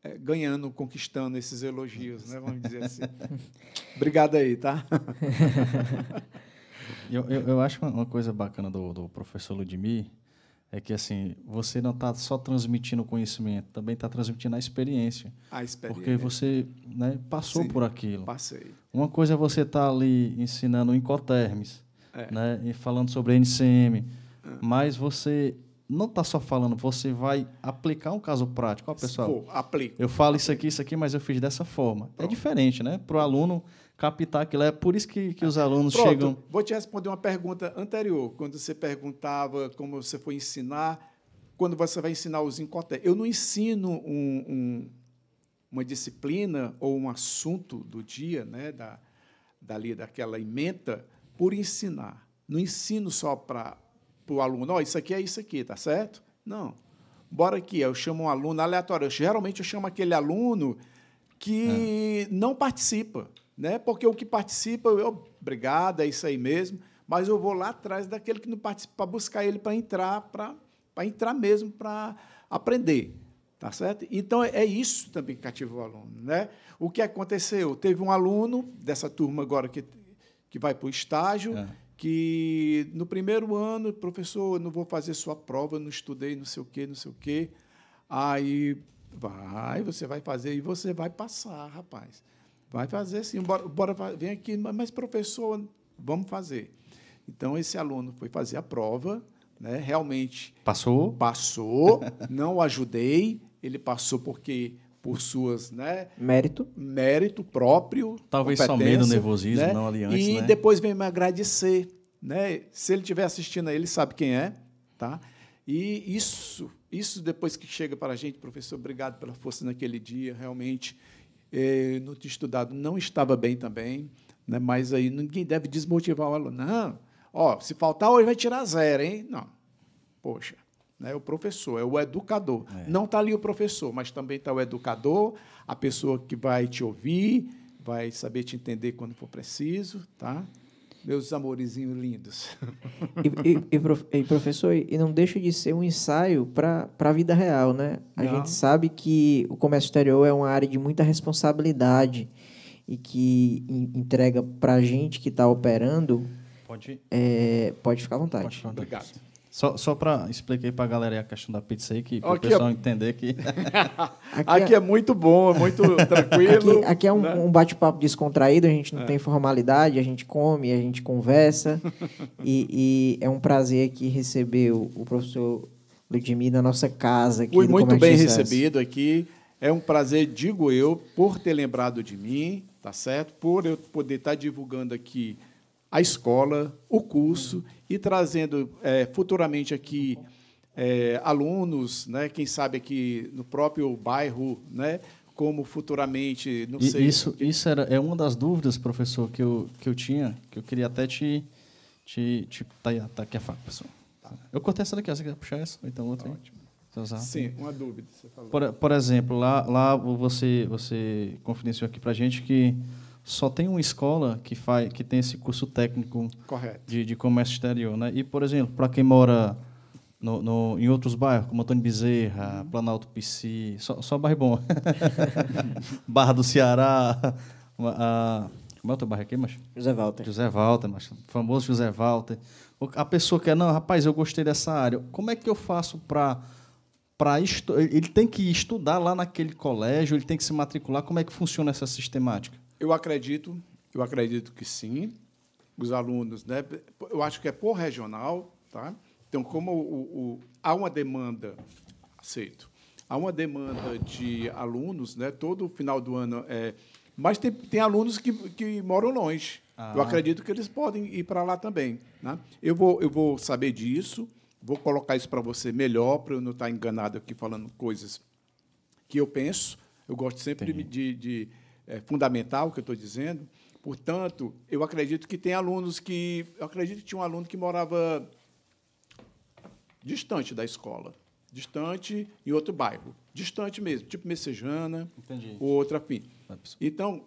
é, ganhando, conquistando esses elogios, né? vamos dizer assim. Obrigado aí, tá? eu, eu, eu, acho uma coisa bacana do, do professor Ludmir é que assim você não está só transmitindo conhecimento, também está transmitindo a experiência. A experiência. Porque você né, passou Sim, por aquilo. Passei. Uma coisa é você estar tá ali ensinando Incoterms, é. né, e falando sobre NCM, é. mas você não está só falando, você vai aplicar um caso prático. Ó, pessoal, Vou, aplico. Eu falo isso aqui, isso aqui, mas eu fiz dessa forma. É Pronto. É diferente, né? Para o aluno captar aquilo. É por isso que, que os alunos Pronto. chegam. Vou te responder uma pergunta anterior, quando você perguntava como você foi ensinar, quando você vai ensinar os incotés. Eu não ensino um, um, uma disciplina ou um assunto do dia, né, da, dali, daquela ementa, por ensinar. Não ensino só para o aluno, oh, isso aqui é isso aqui, tá certo? Não. Bora aqui, eu chamo um aluno aleatório. Eu, geralmente eu chamo aquele aluno que é. não participa, né? Porque o que participa, eu, obrigado, é isso aí mesmo, mas eu vou lá atrás daquele que não participa para buscar ele para entrar, para entrar mesmo, para aprender. Tá certo? Então, é isso também que cativa o aluno. Né? O que aconteceu? Teve um aluno dessa turma agora que, que vai para o estágio, é. que no primeiro ano, professor, não vou fazer sua prova, não estudei, não sei o quê, não sei o quê. Aí vai, você vai fazer e você vai passar, rapaz. Vai fazer sim, bora, bora vem aqui, mas professor, vamos fazer. Então, esse aluno foi fazer a prova, né? realmente. Passou? Passou, não ajudei, ele passou porque por suas, né? Mérito. Mérito próprio. Talvez só medo, nervosismo, né? não aliança. E né? depois vem me agradecer, né? Se ele estiver assistindo aí, ele sabe quem é, tá? E isso, isso depois que chega para a gente, professor, obrigado pela força naquele dia, realmente eh, no estudado não estava bem também, né? Mas aí ninguém deve desmotivar o aluno. Não, ó, se faltar hoje vai tirar zero, hein? Não. Poxa, né? o professor, é o educador. É. Não está ali o professor, mas também está o educador, a pessoa que vai te ouvir, vai saber te entender quando for preciso, tá? Meus amorizinhos lindos. E, e, e, prof, e, professor, e não deixa de ser um ensaio para a vida real, né? A não. gente sabe que o comércio exterior é uma área de muita responsabilidade e que entrega para a gente que está operando. Pode, é, pode ficar à vontade. Pode ficar à vontade. Obrigado. Só, só para explicar para a galera a questão da pizza aí, que para o pessoal é... entender que... aqui, aqui é... é... muito bom, é muito tranquilo. Aqui, aqui é um, né? um bate-papo descontraído, a gente não é. tem formalidade, a gente come, a gente conversa. e, e, é um prazer aqui receber o, o professor Ludmir na nossa casa. Aqui Fui muito bem recebido aqui. É um prazer, digo eu, por ter lembrado de mim, tá certo? Por eu poder estar divulgando aqui a escola, o curso e trazendo é, futuramente aqui é, alunos, né, quem sabe aqui no próprio bairro, né, como futuramente, não sei. Isso, isso era, é uma das dúvidas, professor, que eu, que eu tinha, que eu queria até te. te, te tá, tá aqui a faca, pessoal. Tá. Eu cortei essa daqui, você quer puxar essa? Ou então outra? Ótimo. Sim, uma dúvida. Por, por exemplo, lá, lá você, você confidenciou aqui para a gente que só tem uma escola que faz que tem esse curso técnico de, de comércio exterior, né? E por exemplo, para quem mora no, no, em outros bairros, como Antônio Bezerra, uhum. Planalto PC, só, só bairro bom. Barra do Ceará, a, como é o teu bairro aqui, mas José Walter. José Walter, mas famoso José Walter. A pessoa quer, não, rapaz, eu gostei dessa área. Como é que eu faço para para ele tem que estudar lá naquele colégio, ele tem que se matricular. Como é que funciona essa sistemática? Eu acredito, eu acredito que sim. Os alunos, né? Eu acho que é por regional, tá? Então, como o, o, há uma demanda, aceito, há uma demanda de alunos, né? Todo final do ano é, mas tem, tem alunos que, que moram longe. Ah. Eu acredito que eles podem ir para lá também. Né? Eu, vou, eu vou saber disso, vou colocar isso para você melhor, para eu não estar enganado aqui falando coisas que eu penso. Eu gosto sempre de, de, de é, fundamental que eu estou dizendo. Portanto, eu acredito que tem alunos que. Eu acredito que tinha um aluno que morava distante da escola, distante em outro bairro, distante mesmo, tipo Messejana, Entendi. ou outra afim. Então,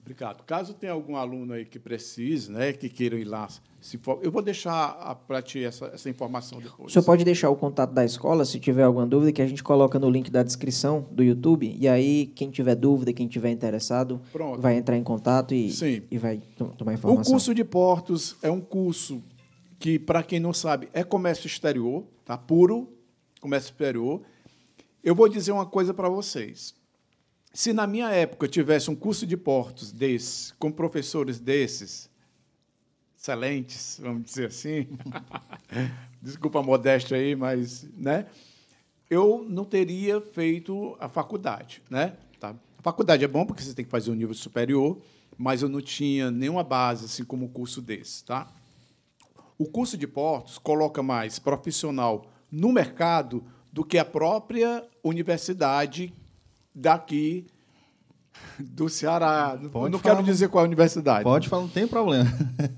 obrigado. Caso tenha algum aluno aí que precise, né, que queira ir lá se for, eu vou deixar para ti essa, essa informação depois. O senhor pode deixar o contato da escola, se tiver alguma dúvida, que a gente coloca no link da descrição do YouTube. E aí, quem tiver dúvida, quem tiver interessado, Pronto. vai entrar em contato e, Sim. e vai tomar informação. O curso de portos é um curso que, para quem não sabe, é comércio exterior, tá? puro comércio exterior. Eu vou dizer uma coisa para vocês. Se na minha época tivesse um curso de portos desse, com professores desses, excelentes, vamos dizer assim. Desculpa a modéstia aí, mas, né? Eu não teria feito a faculdade, né? Tá? A faculdade é bom porque você tem que fazer um nível superior, mas eu não tinha nenhuma base assim como um curso desse, tá? O curso de portos coloca mais profissional no mercado do que a própria universidade daqui do Ceará. Pode não falar, quero dizer qual é a universidade. Pode falar, não tem problema.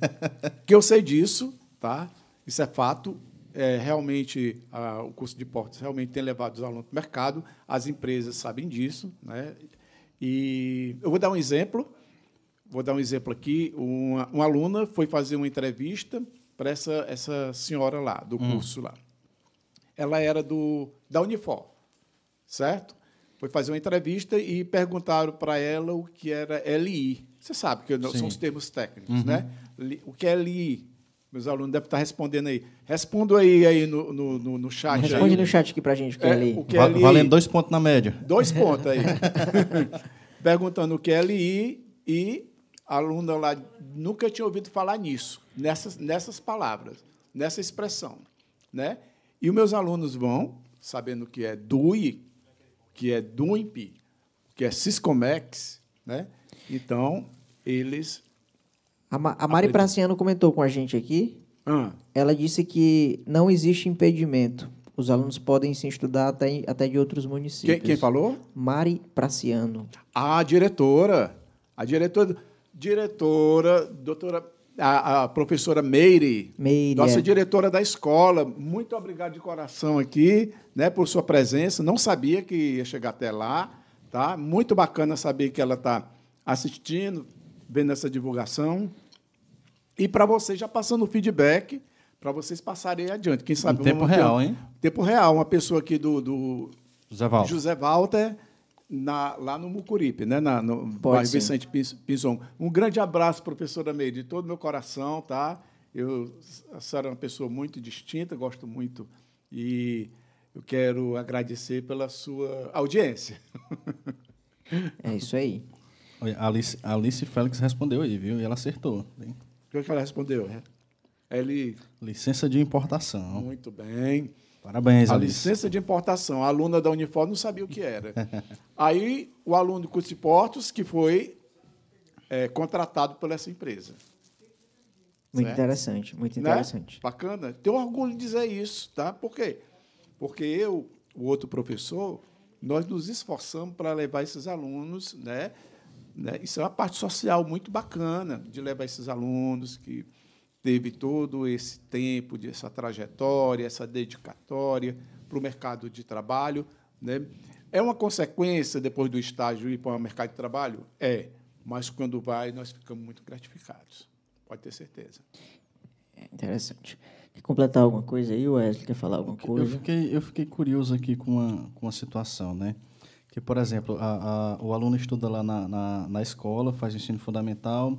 que eu sei disso, tá? Isso é fato. É, realmente, a, o curso de portos realmente tem levado os alunos para o mercado. As empresas sabem disso. Né? E eu vou dar um exemplo. Vou dar um exemplo aqui. Uma, uma aluna foi fazer uma entrevista para essa, essa senhora lá, do hum. curso lá. ela era do da Unifor, certo? Foi fazer uma entrevista e perguntaram para ela o que era LI. Você sabe que Sim. são os termos técnicos, uhum. né? O que é LI? Meus alunos devem estar respondendo aí. Respondo aí, aí no, no, no chat. Responde aí. no chat aqui para a gente o que é, é LI. O que é LI. Valendo dois pontos na média. Dois pontos aí. Perguntando o que é LI e a aluna lá nunca tinha ouvido falar nisso, nessas, nessas palavras, nessa expressão. Né? E os meus alunos vão, sabendo que é DUI, que é DUIMP, que é Siscomex, né? Então, eles... A, Ma a Mari Praciano comentou com a gente aqui. Ah. Ela disse que não existe impedimento. Os alunos podem se estudar até, até de outros municípios. Quem, quem falou? Mari Praciano. A diretora. A diretora, diretora, doutora a, a, professora Meire, Meire nossa é. diretora da escola. Muito obrigado de coração aqui, né, por sua presença. Não sabia que ia chegar até lá, tá? Muito bacana saber que ela está assistindo, vendo essa divulgação. E para vocês, já passando o feedback, para vocês passarem adiante. Quem sabe. Em tempo real, ter, hein? Tempo real. Uma pessoa aqui do, do José Walter. José Walter na, lá no Mucuripe, né? Na, no bairro Vicente Pinzon. Um grande abraço, professora Meire, de todo meu coração, tá? Eu, a senhora é uma pessoa muito distinta, gosto muito e eu quero agradecer pela sua audiência. É isso aí. A Alice, a Alice Félix respondeu aí, viu? E ela acertou. Hein? O que, é que ela respondeu? Ele... Licença de importação. Muito bem. Parabéns, A Alice. licença de importação. A aluna da Unifor não sabia o que era. Aí, o aluno do curso de portos, que foi é, contratado por essa empresa. Muito certo? interessante, muito né? interessante. Né? Bacana. Tenho orgulho de dizer isso, tá? Por quê? Porque eu, o outro professor, nós nos esforçamos para levar esses alunos, né? né? Isso é uma parte social muito bacana de levar esses alunos que teve todo esse tempo, de essa trajetória, essa dedicatória para o mercado de trabalho. Né? É uma consequência, depois do estágio, ir para o mercado de trabalho? É, mas quando vai, nós ficamos muito gratificados. Pode ter certeza. É interessante. Quer completar alguma coisa aí, Wesley? Quer falar alguma coisa? Eu fiquei, eu fiquei curioso aqui com uma, com uma situação, né? Que, por exemplo, a, a, o aluno estuda lá na, na, na escola, faz o ensino fundamental,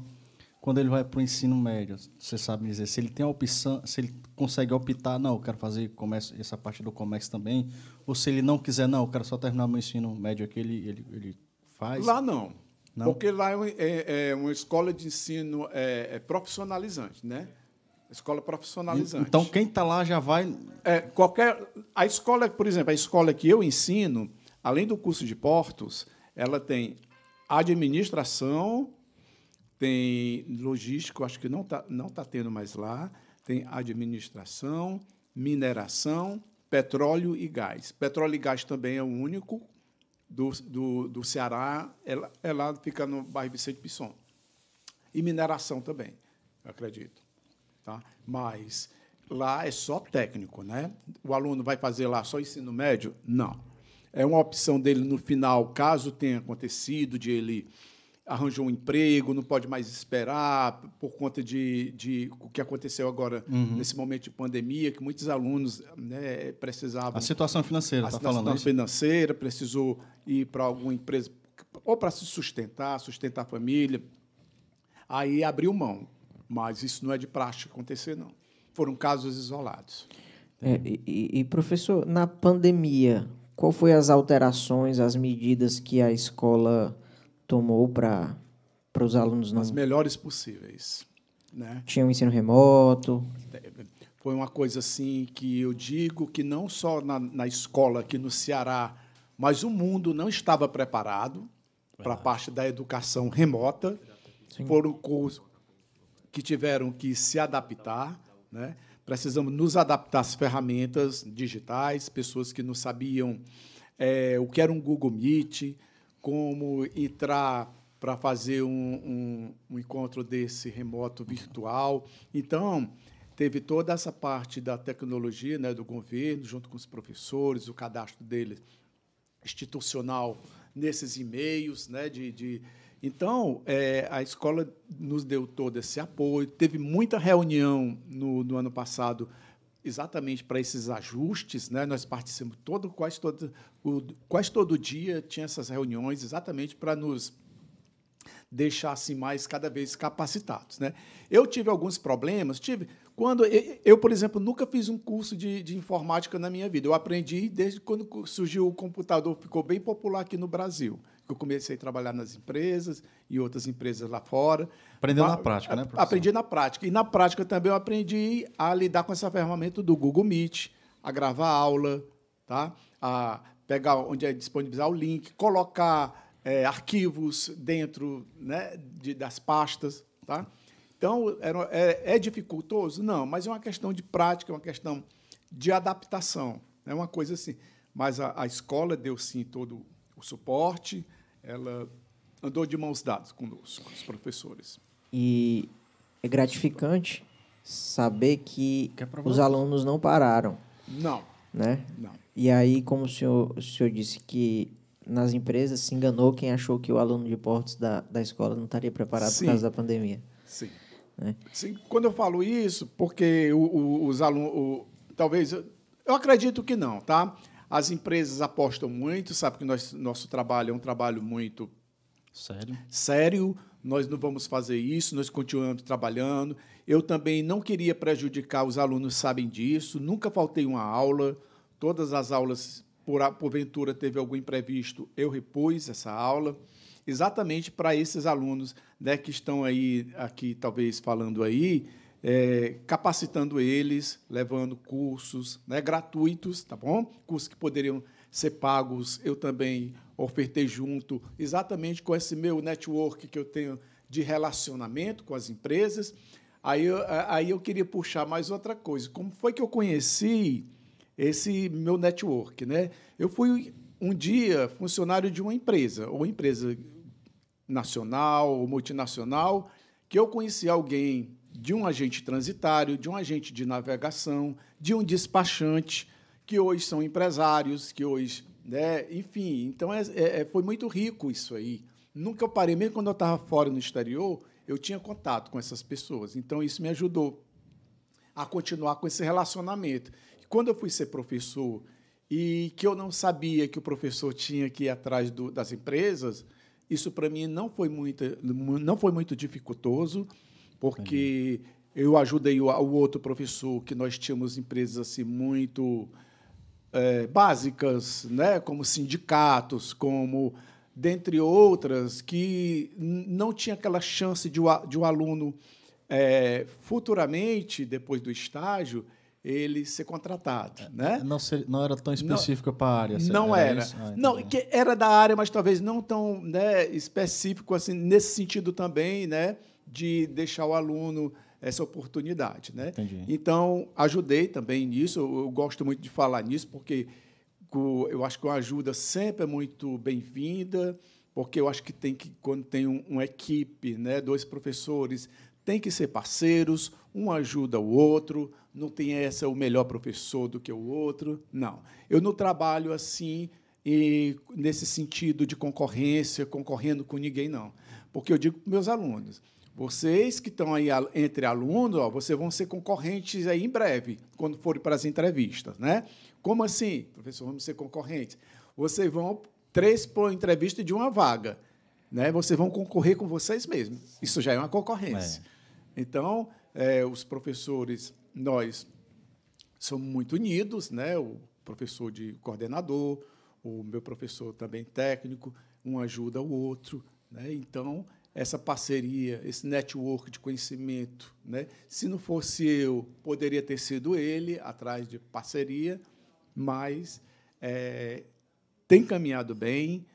quando ele vai para o ensino médio, você sabe dizer se ele tem a opção, se ele consegue optar, não, eu quero fazer comércio, essa parte do comércio também, ou se ele não quiser, não, eu quero só terminar meu ensino médio aqui, ele, ele, ele faz? Lá não. não. Porque lá é, é, é, uma escola de ensino é, é profissionalizante, né? Escola profissionalizante. Então, quem está lá já vai... É, qualquer... A escola, por exemplo, a escola que eu ensino, além do curso de portos, ela tem administração tem logístico, acho que não está não tá tendo mais lá, tem administração, mineração, petróleo e gás. Petróleo e gás também é o único do, do, do Ceará, é, é lá, fica no bairro Vicente Pisson. E mineração também, acredito. Tá? Mas lá é só técnico, né? O aluno vai fazer lá só ensino médio? Não. É uma opção dele no final, caso tenha acontecido de ele arranjou um emprego, não pode mais esperar por conta de, de o que aconteceu agora uhum. nesse momento de pandemia, que muitos alunos né, precisavam. A situação financeira, está falando A situação financeira, precisou ir para alguma empresa, ou para se sustentar, sustentar a família. Aí abriu mão. Mas isso não é de praxe acontecer, não. Foram casos isolados. É, e, e, professor, na pandemia, qual foi as alterações, as medidas que a escola tomou para os alunos não... As melhores possíveis. Né? Tinha um ensino remoto. Foi uma coisa assim que eu digo que não só na, na escola aqui no Ceará, mas o mundo não estava preparado para a parte da educação remota. Sim. Foram cursos que tiveram que se adaptar. Né? Precisamos nos adaptar às ferramentas digitais, pessoas que não sabiam é, o que era um Google Meet, como entrar para fazer um, um, um, encontro desse remoto virtual. Então, teve toda essa parte da tecnologia né, do governo, junto com os professores, o cadastro deles institucional nesses e-mails. Né, de, de... Então, é, a escola nos deu todo esse apoio. Teve muita reunião no, no ano passado exatamente para esses ajustes, né? Nós participamos todo, quase todo, o, quase todo dia tinha essas reuniões exatamente para nos deixar assim mais cada vez capacitados, né? Eu tive alguns problemas, tive quando eu, por exemplo, nunca fiz um curso de, de informática na minha vida. Eu aprendi desde quando surgiu o computador, ficou bem popular aqui no Brasil. Eu comecei a trabalhar nas empresas e outras empresas lá fora. Aprendeu na prática, né, professor? Aprendi na prática. E na prática também eu aprendi a lidar com essa ferramenta do Google Meet, a gravar aula, tá? a pegar onde é disponibilizar o link, colocar é, arquivos dentro né, de, das pastas. Tá? Então, era, é, é, dificultoso? Não, mas é uma questão de prática, é uma questão de adaptação. É uma coisa assim. Mas a, a escola deu, sim, todo o suporte, ela andou de mãos dadas conosco, com os professores. E é gratificante saber que os alunos não pararam. Não. Né? Não. E aí, como o senhor, o senhor disse que nas empresas se enganou quem achou que o aluno de portos da, da escola não estaria preparado Sim. por causa da pandemia. Sim. Né? Sim. Quando eu falo isso, porque o, o, os alunos, talvez, eu acredito que não, tá? As empresas apostam muito, sabe que nós, nosso trabalho é um trabalho muito sério. sério. Nós não vamos fazer isso, nós continuamos trabalhando. Eu também não queria prejudicar, os alunos sabem disso, nunca faltei uma aula. Todas as aulas, por porventura teve algum imprevisto, eu repus essa aula, exatamente para esses alunos né, que estão aí, aqui talvez falando aí, é, capacitando eles, levando cursos né, gratuitos, tá bom? Cursos que poderiam ser pagos, eu também ofertei junto, exatamente com esse meu network que eu tenho de relacionamento com as empresas. Aí eu, aí eu queria puxar mais outra coisa. Como foi que eu conheci esse meu network? Né? Eu fui um dia funcionário de uma empresa, ou empresa nacional ou multinacional, que eu conheci alguém de um agente transitário, de um agente de navegação, de um despachante, que hoje são empresários, que hoje. Né, enfim, então é, é, é foi muito rico isso aí. Nunca eu parei, mesmo quando eu estava fora no exterior, eu tinha contato com essas pessoas. Então, isso me ajudou a continuar com esse relacionamento. Quando eu fui ser professor e que eu não sabia que o professor tinha que ir atrás do, das empresas, isso para mim não foi muito, não foi muito dificultoso porque Entendi. eu ajudei o, o, outro professor que nós tínhamos empresas assim muito é, básicas, né, como sindicatos, como dentre outras que não tinha aquela chance de o, de o aluno é, futuramente depois do estágio ele ser contratado, né? Não, ser, não era tão específica para a área. Não era. era. Ah, não, que era da área, mas talvez não tão né, específico assim nesse sentido também, né? De deixar o aluno essa oportunidade. Né? Entendi. Então, ajudei também nisso, eu gosto muito de falar nisso, porque eu acho que uma ajuda sempre é muito bem-vinda, porque eu acho que tem que, quando tem uma equipe, né, dois professores, tem que ser parceiros, um ajuda o outro, não tem essa o melhor professor do que o outro. Não. Eu não trabalho assim e nesse sentido de concorrência, concorrendo com ninguém, não. Porque eu digo para meus alunos, vocês que estão aí entre alunos, ó, vocês vão ser concorrentes aí em breve, quando forem para as entrevistas, né? Como assim, professor, vamos ser concorrentes? Vocês vão três por entrevista de uma vaga, né? Vocês vão concorrer com vocês mesmos. Isso já é uma concorrência. É. Então, é, os professores, nós somos muito unidos, né? O professor de coordenador, o meu professor também técnico, um ajuda o outro, né? Então, essa parceria, esse network de conhecimento. Né? Se não fosse eu, poderia ter sido ele, atrás de parceria, mas é, tem caminhado bem,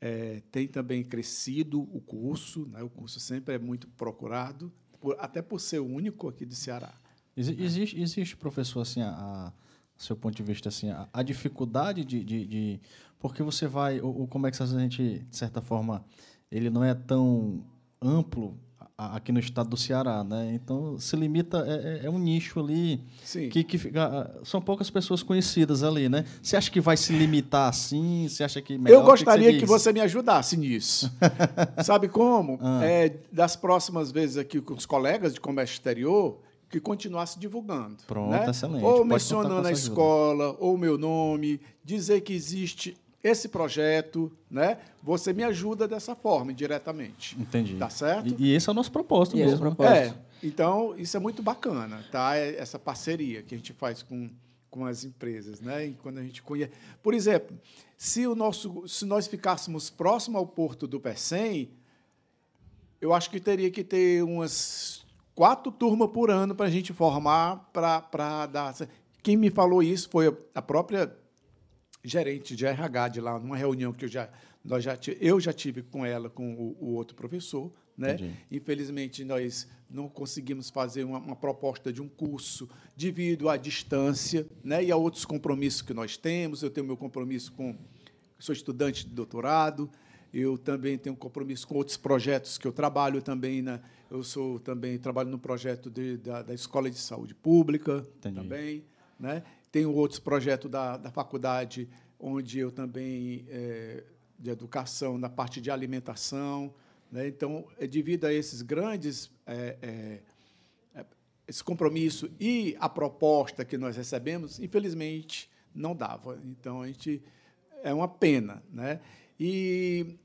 é, tem também crescido o curso, né? o curso sempre é muito procurado, por, até por ser o único aqui do Ceará. Existe, existe professor, assim, a, a seu ponto de vista, assim, a, a dificuldade de, de, de, Porque você vai. Ou, ou como é que a gente, de certa forma ele não é tão amplo aqui no estado do Ceará, né? Então se limita é, é, é um nicho ali Sim. que, que fica, são poucas pessoas conhecidas ali, né? Você acha que vai se limitar assim? Você acha que melhor, eu gostaria que, que, você me ajudasse nisso. Sabe como? Ah. É, das próximas vezes aqui com os colegas de comércio exterior que continuasse divulgando. Pronto, né? excelente. Ou Pode mencionando a ajuda. escola, ou o meu nome, dizer que existe esse projeto, né? Você me ajuda dessa forma, indiretamente. Entendi. Tá certo? E, e esse é o nosso propósito E esse é o mesmo. propósito. É, então isso é muito bacana, tá? É Essa parceria que a gente faz com, com as empresas, né? E quando a gente conhece, por exemplo, se o nosso, se nós ficássemos próximo ao porto do Pecém, eu acho que teria que ter umas quatro turmas por ano para a gente formar para dar. Quem me falou isso foi a própria gerente de RH de lá, numa reunião que eu já, nós já eu já tive com ela, com o, o outro professor. Né? Entendi. Infelizmente, nós não conseguimos fazer uma, uma proposta de um curso devido à distância né? e a outros compromissos que nós temos. Eu tenho meu compromisso com. Sou estudante de doutorado, eu também tenho compromisso com outros projetos que eu trabalho também. Na, eu sou também trabalho no projeto de, da, da Escola de Saúde Pública Entendi. também. Né? Tenho outros projetos da, da faculdade, onde eu também, é, de educação, na parte de alimentação. Né? Então, é devido a esses grandes. é, é, é, esse compromisso e a proposta que nós recebemos, infelizmente, não dava. Então, a gente. É uma pena. Né? E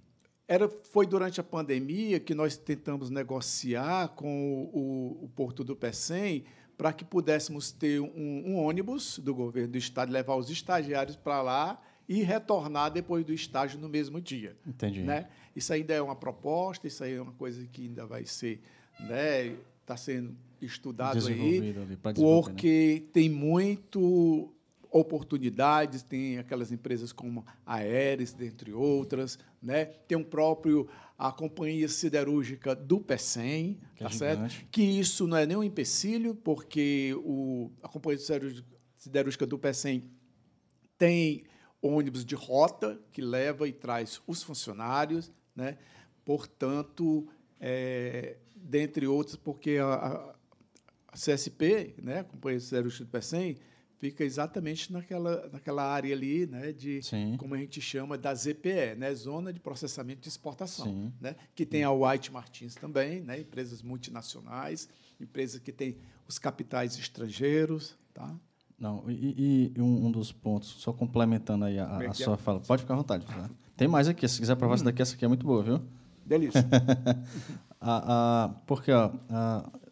era, foi durante a pandemia que nós tentamos negociar com o, o, Porto do Pecém para que pudéssemos ter um, um ônibus do governo do estado, levar os estagiários para lá e retornar depois do estágio no mesmo dia. Entendi. Né? Isso ainda é uma proposta, isso aí é uma coisa que ainda vai ser, né, está sendo estudado aí, né? porque tem muito oportunidades, tem aquelas empresas como a Aeres, dentre outras, né? Tem um próprio a companhia siderúrgica do Pecém, Que é tá certo? gigante. Que isso não é nenhum empecilho, porque o, a companhia siderúrgica, do Pecém tem ônibus de rota que leva e traz os funcionários, né? Portanto, é, dentre outros, porque a, a- CSP, né, a Companhia Siderúrgica do Pecém, fica exatamente naquela, naquela área ali, né, de Sim. como a gente chama da ZPE, né, Zona de Processamento de Exportação, Sim. né, que tem a White Martins também, né, empresas multinacionais, empresas que têm os capitais estrangeiros, tá? Não, e, e um, um dos pontos, só complementando aí a, é a é? sua fala, pode ficar à vontade. tá? Tem mais aqui, se quiser provar essa daqui, essa aqui é muito boa, viu? Delícia. A, porque ó,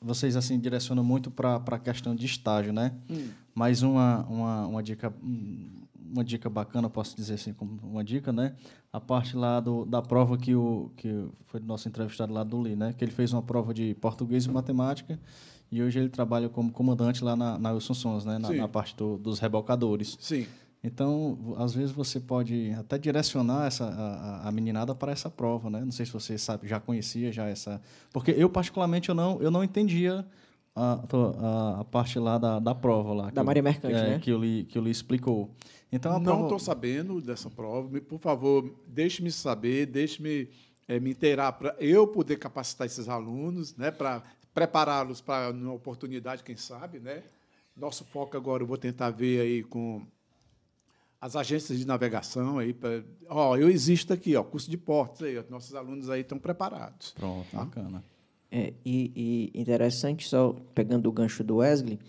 vocês assim direcionam muito para a questão de estágio, né? Hum. Mas uma, uma, uma dica hum, uma dica bacana, posso dizer assim, como uma dica, né? A parte lá do, da prova que o que foi do nosso entrevistado lá do Li, né? Que ele fez uma prova de português e matemática e hoje ele trabalha como comandante lá na, na Wilson Sons, né? Na, na parte do, dos rebocadores. Sim. Então, às vezes você pode até direcionar essa, a, a- meninada para essa prova, né? Não sei se você sabe, já conhecia já essa... Porque eu, particularmente, eu não, eu não entendia a, a, a parte lá da, da prova lá. Da eu- Maria Mercante, é, né? Que o Li, que Li explicou. Então, a Não prova... estou sabendo dessa prova. Por favor, deixe-me saber, deixe-me eh, me inteirar para eu poder capacitar esses alunos, né, para prepará-los para uma oportunidade, quem sabe, né? Nosso foco agora eu vou tentar ver aí com as agências de navegação aí para, ó, eu existo aqui, ó, curso de portos aí, ó, nossos alunos aí estão preparados. Pronto, bacana. É, e, e interessante, só pegando o gancho do Wesley,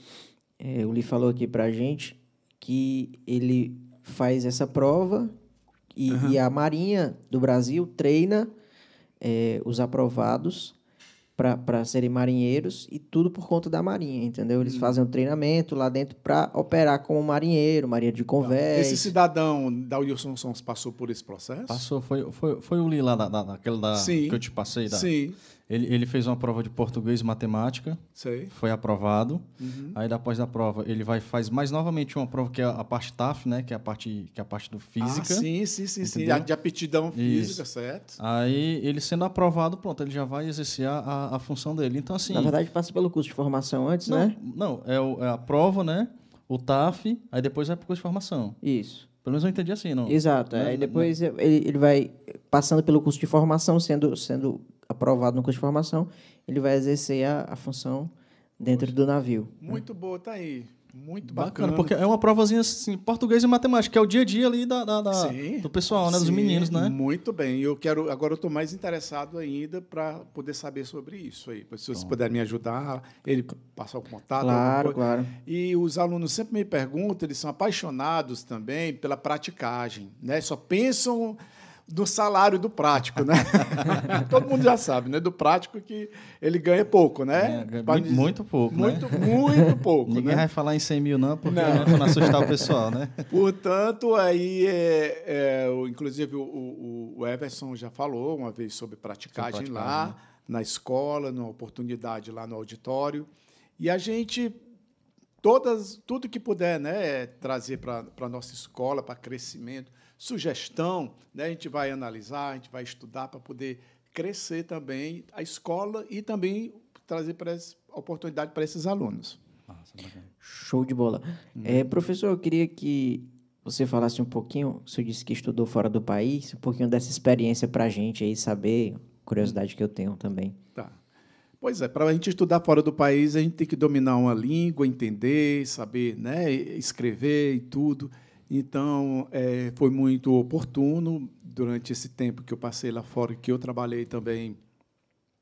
é, o Lee falou aqui para a gente que ele faz essa prova e, e a Marinha do Brasil treina é, os aprovados para serem marinheiros e tudo por conta da Marinha, entendeu? Eles fazem um treinamento lá dentro para operar como marinheiro, marinheiro de convés. Esse cidadão da Wilson Sons passou por esse processo? Passou, foi, foi, foi o Li lá, da, da, daquele da, Sim. que eu te passei. Da, Sim, Ele, ele fez uma prova de português e matemática, sei. foi aprovado. Uhum. Aí depois da prova, ele vai faz mais novamente uma prova que é a parte TAF, né, que é a parte que é a parte do física. Ah, sim, sim, sim, sim. Entendeu? A De aptidão física, Isso. certo? Aí ele sendo aprovado, pronto, ele já vai exercer a, a função dele. Então assim, Na verdade, passa pelo curso de formação antes, não, né? não é, o- é a prova, né? O TAF, aí depois vai para o curso de formação. Isso. Pelo menos eu entendi assim, não. Exato. Não, Aí não, depois ele, ele vai passando pelo curso de formação, sendo, sendo aprovado no curso de formação, ele vai exercer a, a função dentro do navio. Muito boa, tá aí. Muito bacana. porque é uma provazinha assim, português e matemática, que é o dia a dia ali da, da- da- do pessoal, né? Dos sim, meninos, né? Muito bem. Eu quero agora eu estou mais interessado ainda para poder saber sobre isso aí. Se vocês puderem me ajudar, ele passar o contato. Claro, claro. E os alunos sempre me perguntam, eles são apaixonados também pela praticagem, né? Só pensam do salário do prático, né? Todo mundo já sabe, né? Do prático que ele ganha pouco, né? É, ganha Pra muito, dizer- muito pouco, muito, né? muito pouco, Ninguém né? vai falar em 100 mil, não, porque Não. não. não assustar o pessoal, né? Portanto, aí, é, é, inclusive, o, o- o Everson já falou uma vez sobre praticagem, Sobre lá, praticagem, na escola, numa oportunidade lá no auditório. E a gente, todas, tudo que puder né, trazer para a nossa escola, para crescimento, sugestão, né, a gente vai analisar, a gente vai estudar para poder crescer também a escola e também trazer para essa oportunidade para esses alunos. Nossa. Show de bola. É, professor, eu queria que você falasse um pouquinho, você disse que estudou fora do país, um pouquinho dessa experiência para a gente aí saber, curiosidade que eu tenho também. Tá. Pois é, para a gente estudar fora do país, a gente tem que dominar uma língua, entender, saber né, escrever e tudo. Então, é, foi muito oportuno durante esse tempo que eu passei lá fora, que eu trabalhei também.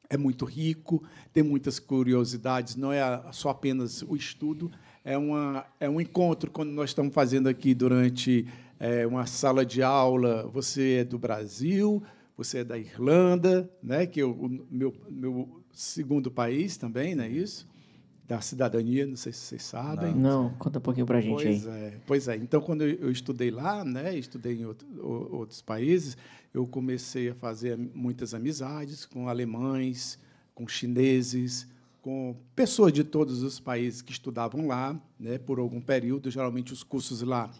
É muito rico, tem muitas curiosidades, não é só apenas o estudo, é, uma, é um encontro quando nós estamos fazendo aqui durante é, uma sala de aula. Você é do Brasil, você é da Irlanda, né, que é o o meu, meu segundo país também, não é isso? Da cidadania, não sei se vocês sabem. Não, conta um pouquinho para a gente Pois aí. é, pois é. Então, quando eu estudei lá, né, estudei em outro- outros países, eu comecei a fazer muitas amizades com alemães, com chineses, com pessoas de todos os países que estudavam lá, né, por algum período. Geralmente os cursos lá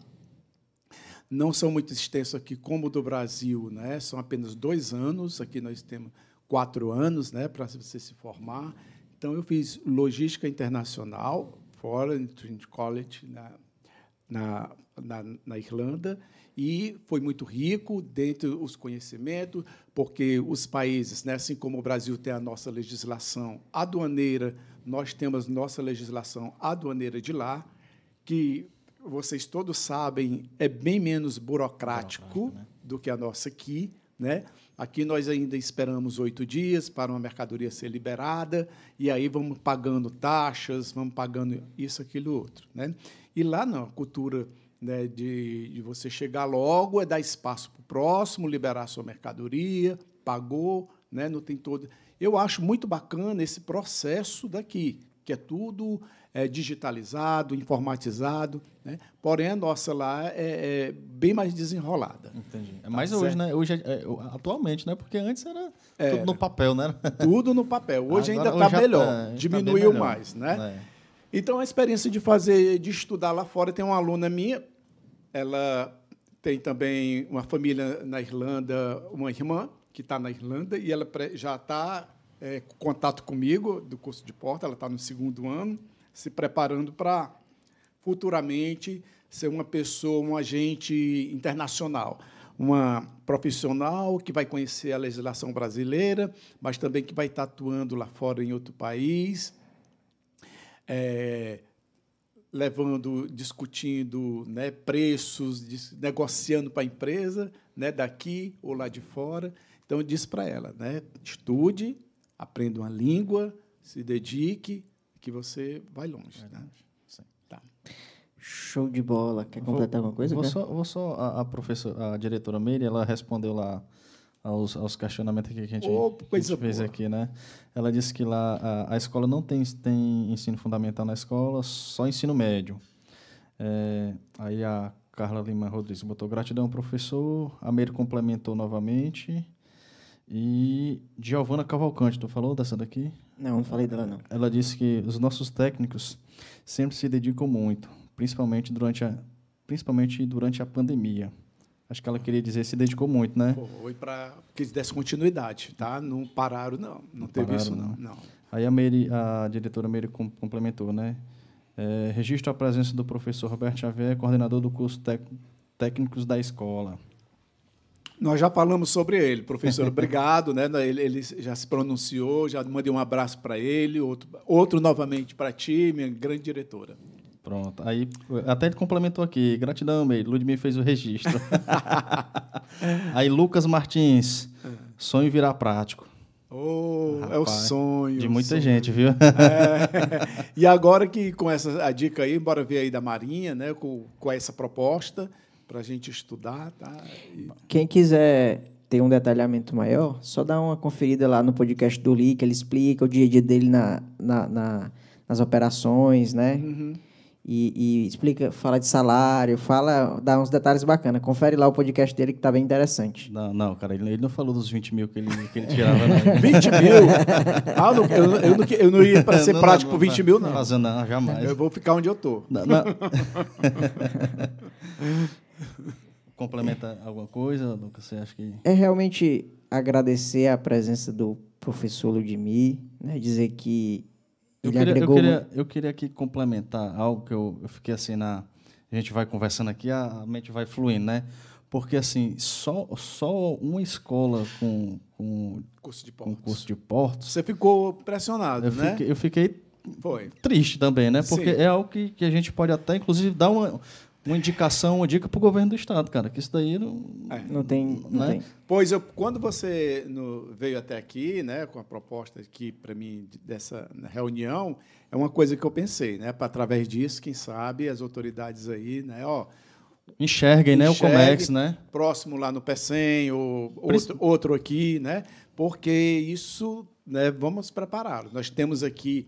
não são muito extensos aqui como o do Brasil, né? São apenas dois anos. Aqui nós temos quatro anos, né, para você se formar. Então eu fiz logística internacional fora em Trinity College na, na, na, na Irlanda e foi muito rico dentro dos conhecimentos, porque os países, né, assim como o Brasil tem a nossa legislação aduaneira, nós temos nossa legislação aduaneira de lá, que vocês todos sabem é bem menos burocrático do que a nossa aqui, né? Aqui nós ainda esperamos oito dias para uma mercadoria ser liberada e aí vamos pagando taxas, vamos pagando isso, aquilo, outro, né? E lá não, a cultura né, de, de você chegar logo é dar espaço para o próximo, liberar a sua mercadoria, pagou, né? Não tem todo. Eu acho muito bacana esse processo daqui, que é tudo é, digitalizado, informatizado, né? Porém a nossa lá é, é bem mais desenrolada. Entendi. É mais Tá hoje, certo. né? Hoje, é- é, atualmente, né? Porque antes era tudo no papel, né? Tudo no papel. Hoje Agora- ainda hoje está já melhor, tá- tá diminuiu melhor. mais, né? É. Então, a experiência de fazer, de estudar lá fora, tem uma aluna minha, ela tem também uma família na Irlanda, uma irmã que está na Irlanda, e ela já está é, contato comigo do curso de porta, ela está no segundo ano, se preparando para futuramente ser uma pessoa, um agente internacional, uma profissional que vai conhecer a legislação brasileira, mas também que vai estar atuando lá fora em outro país, é, levando, discutindo né, preços, negociando para a empresa, né, daqui ou lá de fora. Então, eu disse para ela, né, estude, aprenda uma língua, se dedique, que você vai longe. Né? Sim. Tá. Show de bola. Quer completar alguma coisa? Vou só, vou só a, a professora, a diretora Meire, ela respondeu lá aos, aos questionamentos que a gente, que a gente fez boa. aqui, né? Ela disse que lá a, a escola não tem, tem ensino fundamental na escola, só ensino médio. É, aí a Carla Lima Rodrigues botou gratidão, professor. A Meire complementou novamente. E Giovana Cavalcante, tu falou dessa daqui? Não, não falei dela não. Ela disse que os nossos técnicos sempre se dedicam muito, principalmente durante a, principalmente durante a pandemia. Acho que ela queria dizer se dedicou muito, né? Foi para que eles dessem continuidade, tá? Não pararam, não. Não, teve pararam, isso, não. não. não. Aí a, Meire, a diretora Meire com- complementou, né? É, registro a presença do professor Roberto Xavier, coordenador do curso técnicos da escola. Nós já falamos sobre ele, professor. Obrigado, né? Ele, ele já se pronunciou, já mandei um abraço para ele, outro, outro novamente para ti, minha grande diretora. Pronto. Aí, até ele complementou aqui. Gratidão, Meire. Ludmilla fez o registro. Aí, Lucas Martins. Sonho virar prático. Oh, é o sonho. De muita sonho. gente, viu? É. E agora que com essa a dica aí, bora ver aí da Marinha, né? Com, com essa proposta para a gente estudar, tá? E... Quem quiser ter um detalhamento maior, só dá uma conferida lá no podcast do Lee, que ele explica o dia a dia dele na, na, na nas operações, né? Uhum. E, e, explica, fala de salário, fala, dá uns detalhes bacanas. Confere lá o podcast dele que tá bem interessante. Não, não, cara, ele, ele não falou dos 20 mil que ele, que ele tirava, não. 20 mil? Ah, não, eu, eu, não, eu não ia para ser Não, prático não, por 20 mil, não. Não, não, jamais. Eu vou ficar onde eu tô. Não, não. Complementa alguma coisa, Lucas? Você acha que. É realmente agradecer a presença do professor Ludmir, né? dizer que Eu ele queria, eu, agregou... queria, eu queria aqui complementar algo que eu, eu fiquei assim na. A gente vai conversando aqui, a mente vai fluindo, né? Porque, assim, só, só uma escola com, com, Curso de com portos. curso de portos, Você ficou pressionado, eu né? fiquei, eu fiquei Foi. triste também, né? Porque Sim. é algo que, que a gente pode até, inclusive, dar uma, uma indicação, uma dica para o governo do Estado, cara. Que isso daí não. É. Não tem... Não Né? tem. Pois eu, quando você no- veio até aqui, né, com a proposta aqui para mim de- dessa reunião, é uma coisa que eu pensei, né, para através disso, quem sabe as autoridades aí, né, ó, Enxerguem, né? O. Comex, né? próximo lá no PECEM ou outro, outro aqui, né, porque isso, né, vamos prepará-los. Nós temos aqui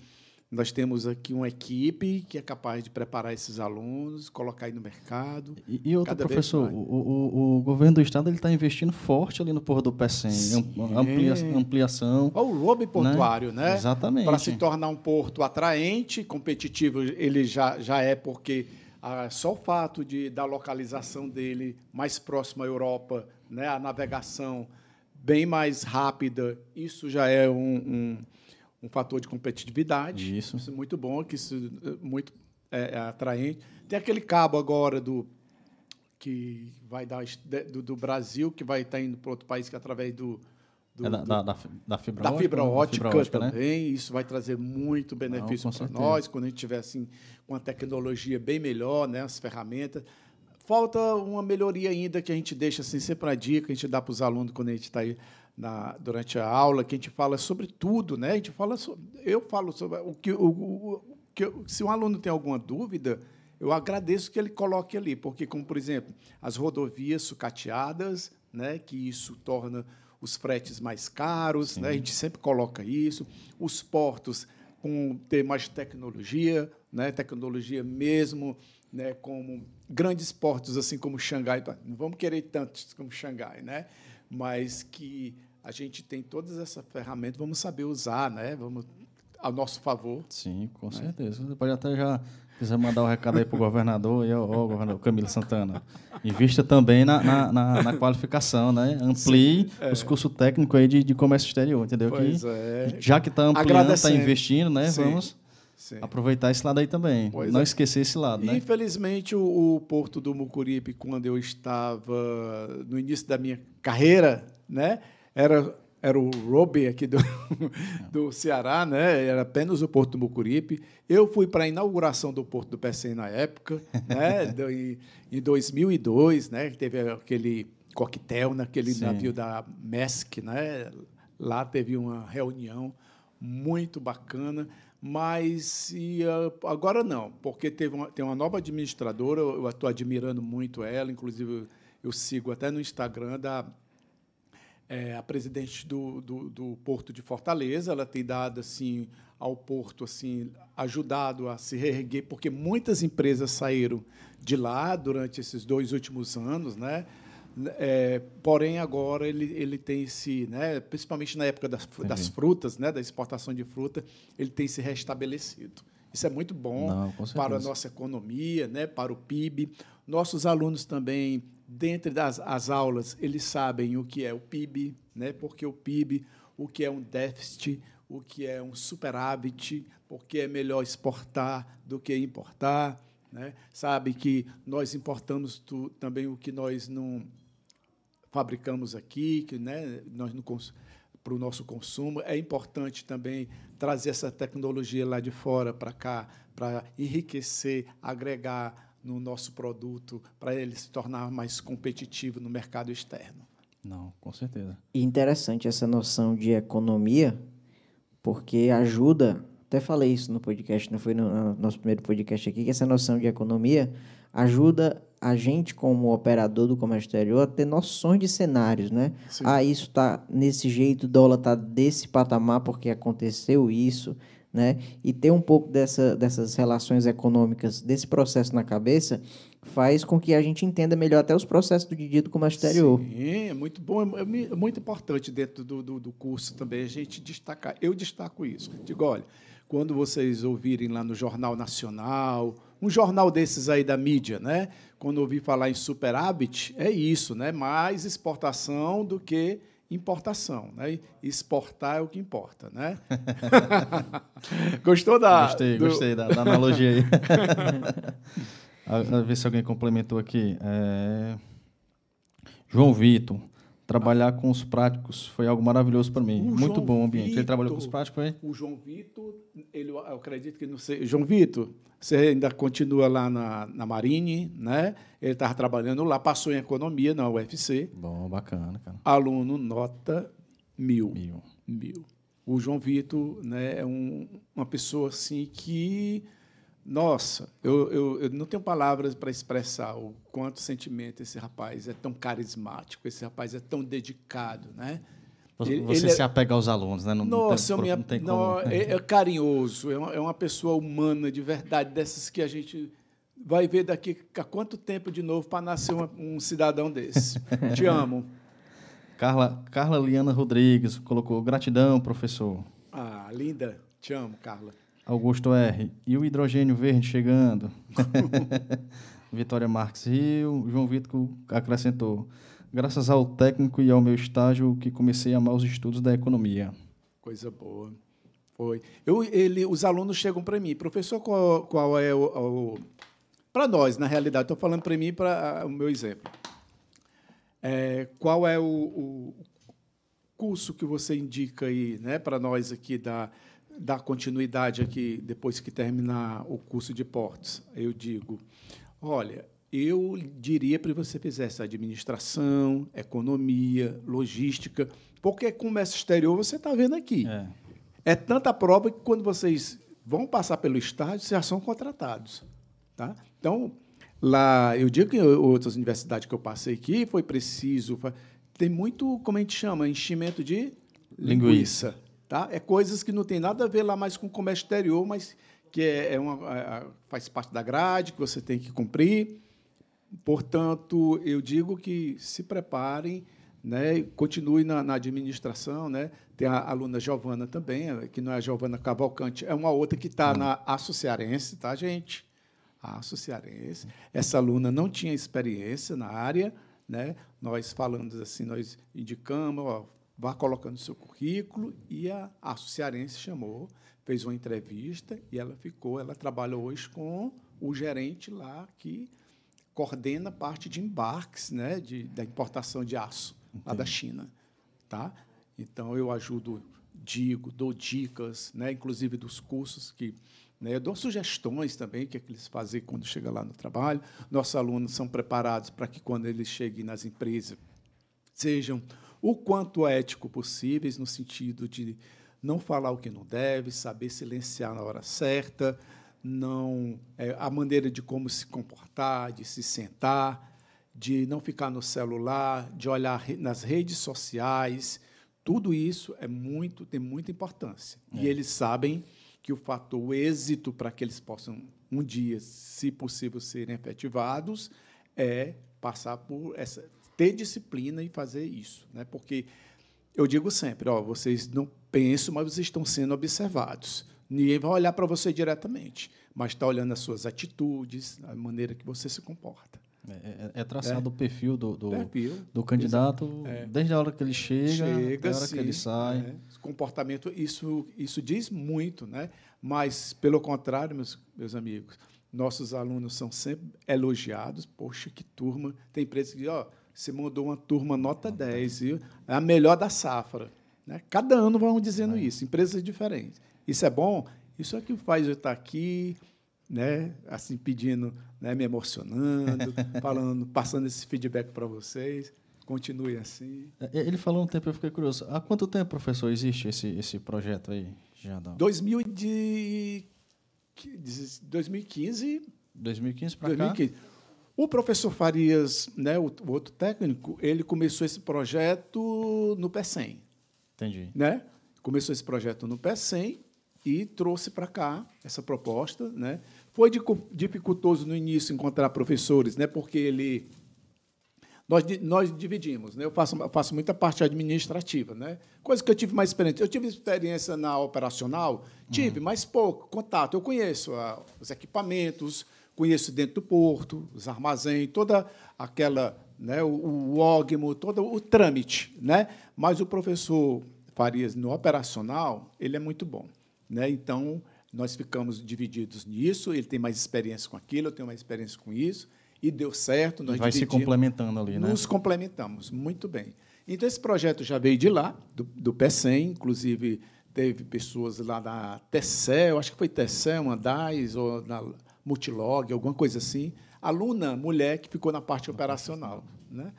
nós temos aqui uma equipe que é capaz de preparar esses alunos, colocar aí no mercado. E, e outra, professor, o, o, o governo do Estado está investindo forte ali no Porto do PECEM. Sim. Amplia, ampliação. Olha o lobby portuário, né? Exatamente. Para se tornar um porto atraente, competitivo, ele já, já é porque ah, só o fato de, da localização dele mais próximo à Europa, né, a navegação bem mais rápida, isso já é um, um, um fator de competitividade. Isso. é muito bom, que isso é muito é, é atraente. Tem aquele cabo agora do que vai dar do, do Brasil, que vai estar indo para outro país que é através do, do- É da, do- da, da, da fibra da ótica. fibra né? Ótica, fibra ótica, né? também. Isso vai trazer muito benefício para nós, quando a gente tiver assim, com a tecnologia bem melhor, né, as ferramentas. Falta uma melhoria ainda que a gente deixa assim, sempre a dica, a gente dá para os alunos quando a gente está aí na, durante a aula, que a gente fala sobre tudo, né? A gente fala sobre, eu falo sobre o que, o, o- que se um aluno tem alguma dúvida, eu agradeço que ele coloque ali, porque como por exemplo as rodovias sucateadas, né? Que isso torna os fretes mais caros, né? A gente sempre coloca isso. Os portos com ter mais tecnologia, né? Tecnologia mesmo, né? Como grandes portos assim como Xangai, não vamos querer tantos como Xangai, né? Mas que a gente tem todas essas ferramentas, vamos saber usar, né? Vamos ao nosso favor. Sim, com certeza. Você pode até já quiser mandar o recado aí para o governador e ó, governador Camilo Santana. Invista também na, na, na- na qualificação, né? Amplie os cursos técnicos aí de, de comércio exterior, entendeu? Pois que, é. Já que está ampliando, está investindo, né? Sim. Vamos Sim. aproveitar esse lado aí também. Pois Não é. esquecer esse lado, né? Infelizmente, o, o Porto do Mucuripe, quando eu estava no início da minha carreira, né, era, era o Robe aqui do, do Ceará, né, era apenas o Porto do Mucuripe. Eu fui para a inauguração do Porto do PECEM na época, né, em, em 2002, né, que teve aquele coquetel naquele Sim. navio da MESC, né, lá teve uma reunião muito bacana, mas e, ah, agora não, porque teve uma, tem uma nova administradora, eu estou admirando muito ela, inclusive eu, sigo até no Instagram da é, a presidente do, do, do Porto de Fortaleza, ela tem dado assim ao Porto assim ajudado a se reerguer, porque muitas empresas saíram de lá durante esses dois últimos anos, né? É, porém agora ele, ele tem se, né, principalmente na época das, das frutas, né, da exportação de fruta, ele tem se restabelecido. Isso é muito bom Não, para a nossa economia, né, para o PIB. Nossos alunos também, dentro das as aulas, eles sabem o que é o PIB, né, porque o PIB, o que é um déficit, o que é um superávit, porque é melhor exportar do que importar. Né? Sabe que nós importamos tu, também o que nós não fabricamos aqui, que né, nós cons- para o nosso consumo. É importante também trazer essa tecnologia lá de fora para cá, para enriquecer, agregar no nosso produto, para ele se tornar mais competitivo no mercado externo. Não, com certeza. E interessante essa noção de economia, porque ajuda, até falei isso no podcast, não foi no, nosso primeiro podcast aqui, que essa noção de economia ajuda a gente, como operador do comércio exterior, a ter noções de cenários, né? Sim. Ah, isso está nesse jeito, o dólar está desse patamar porque aconteceu isso, né? E ter um pouco dessa, dessas relações econômicas, desse processo na cabeça, faz com que a gente entenda melhor até os processos do dia do comércio exterior. Sim, é muito bom, é, é muito importante dentro do, do, do, curso também a gente destacar. Eu destaco isso. Digo, olha, quando vocês ouvirem lá no Jornal Nacional, um jornal desses aí da mídia, né? Quando ouvir falar em superávit, é isso, né? Mais exportação do que importação, né? Exportar é o que importa, né? Gostou da? Gostei, do... gostei da, da analogia aí. a, a ver se alguém complementou aqui. É... João Vitor, trabalhar com os práticos foi algo maravilhoso para mim. O Muito João bom o ambiente. Vitor, ele trabalhou com os práticos, hein? O João Vitor, ele, eu acredito que não sei. João Vitor, você ainda continua lá na, na Marine, né? Ele estava trabalhando lá, passou em economia na UFC. Bom, bacana, cara. Aluno nota mil. Mil. Mil. O João Vitor né, é um, uma pessoa assim que nossa, eu, eu, eu não tenho palavras para expressar o quanto sentimento esse rapaz é tão carismático, esse rapaz é tão dedicado, né? Você ele, se é apega aos alunos, né? Não, Nossa, tem, não tem como. Não, é, é, carinhoso, é uma, é uma pessoa humana de verdade, dessas que a gente vai ver daqui a quanto tempo de novo para nascer uma, um cidadão desse. Te amo. Carla, Carla Liana Rodrigues colocou gratidão, professor. Ah, linda. Te amo, Carla. Augusto R. E o hidrogênio verde chegando? Vitória Marques Rio. João Vitor acrescentou. Graças ao técnico e ao meu estágio que comecei a amar os estudos da economia. Coisa boa. Foi. Eu, ele, os alunos chegam para mim, professor, qual, qual é o. o para nós, na realidade, estou falando para mim para o meu exemplo. É, qual é o, o, curso que você indica aí, né, para nós aqui da dar continuidade aqui, depois que terminar o curso de portos, eu digo, olha, eu diria para você fizesse administração, economia, logística, porque comércio exterior você está vendo aqui. É. é tanta prova que quando vocês vão passar pelo estágio, vocês já são contratados. Tá? Então, lá, eu digo que outras universidades que eu passei aqui, foi preciso, tem muito, como a gente chama, enchimento de linguiça. linguiça. Tá? É coisas que não tem nada a ver lá mais com o comércio exterior, mas que é, é uma, é, faz parte da grade, que você tem que cumprir. Portanto, eu digo que se preparem, né, continue na, na administração. Né? Tem a aluna Giovana também, que não é a Giovana Cavalcante, é uma outra que está na Associarense, tá, gente? A Associarense. Essa aluna não tinha experiência na área, né? Nós falamos assim, nós indicamos, ó, vá colocando seu currículo e a Aço Cearense chamou, fez uma entrevista e ela ficou, ela trabalha hoje com o gerente lá que coordena parte de embarques, né, de, da importação de aço Entendi. lá da China, tá? Então eu ajudo, digo, dou dicas, né, inclusive dos cursos que né, dou sugestões também que, é que eles fazem quando chega lá no trabalho. Nossos alunos são preparados para que quando eles cheguem nas empresas sejam o quanto ético possíveis, no sentido de não falar o que não deve, saber silenciar na hora certa, não é, a maneira de como se comportar, de se sentar, de não ficar no celular, de olhar nas redes sociais, tudo isso é muito tem muita importância. É. E eles sabem que o fator o êxito para que eles possam um dia, se possível, serem efetivados é passar por essa ter disciplina e fazer isso, né? Porque eu digo sempre, ó, vocês não pensam, mas vocês estão sendo observados. Ninguém vai olhar para você diretamente, mas está olhando as suas atitudes, a maneira que você se comporta. É, é, é traçado é. o perfil do, do, perfil, do candidato é. desde a hora que ele chega, chega até a hora sim, que ele sai. É. Comportamento, isso, isso diz muito, né? mas, pelo contrário, meus, meus amigos, nossos alunos são sempre elogiados. Poxa, que turma! Tem empresas que, ó, você mandou uma turma nota 10, viu? É a melhor da safra. Né? Cada ano vão dizendo isso, empresas diferentes. Isso é bom? Isso é que faz eu estar aqui, né, assim pedindo, né, me emocionando, falando, passando esse feedback para vocês. Continue assim. É, ele falou um tempo, eu fiquei curioso. Há quanto tempo, professor, existe esse, esse projeto aí? Já dá... 2000 de... 2015. 2015 para cá? O professor Farias, né, o, o, outro técnico, ele começou esse projeto no PECEM. Entendi. Né? Começou esse projeto no PECEM e trouxe para cá essa proposta. Né? Foi dificultoso no início encontrar professores, né, porque ele nós, nós dividimos. Né? Eu faço, faço muita parte administrativa. Né? Coisa que eu tive mais experiência. Eu tive experiência na operacional? Tive, uhum. mas pouco. Contato. Eu conheço ah, os equipamentos, conheço dentro do porto, os armazéns, toda aquela, né, o, o todo o trâmite. Né? Mas o professor Farias, no operacional, ele é muito bom. Né? Então, nós ficamos divididos nisso. Ele tem mais experiência com aquilo, eu tenho mais experiência com isso e deu certo. Nós vai se complementando ali, né? Nos complementamos, muito bem. Então, esse projeto já veio de lá, do, do PECEM, inclusive teve pessoas lá da Tecel, acho que foi Tecel, Andais, ou na Multilog, alguma coisa assim. Aluna, mulher, que ficou na parte operacional. Né?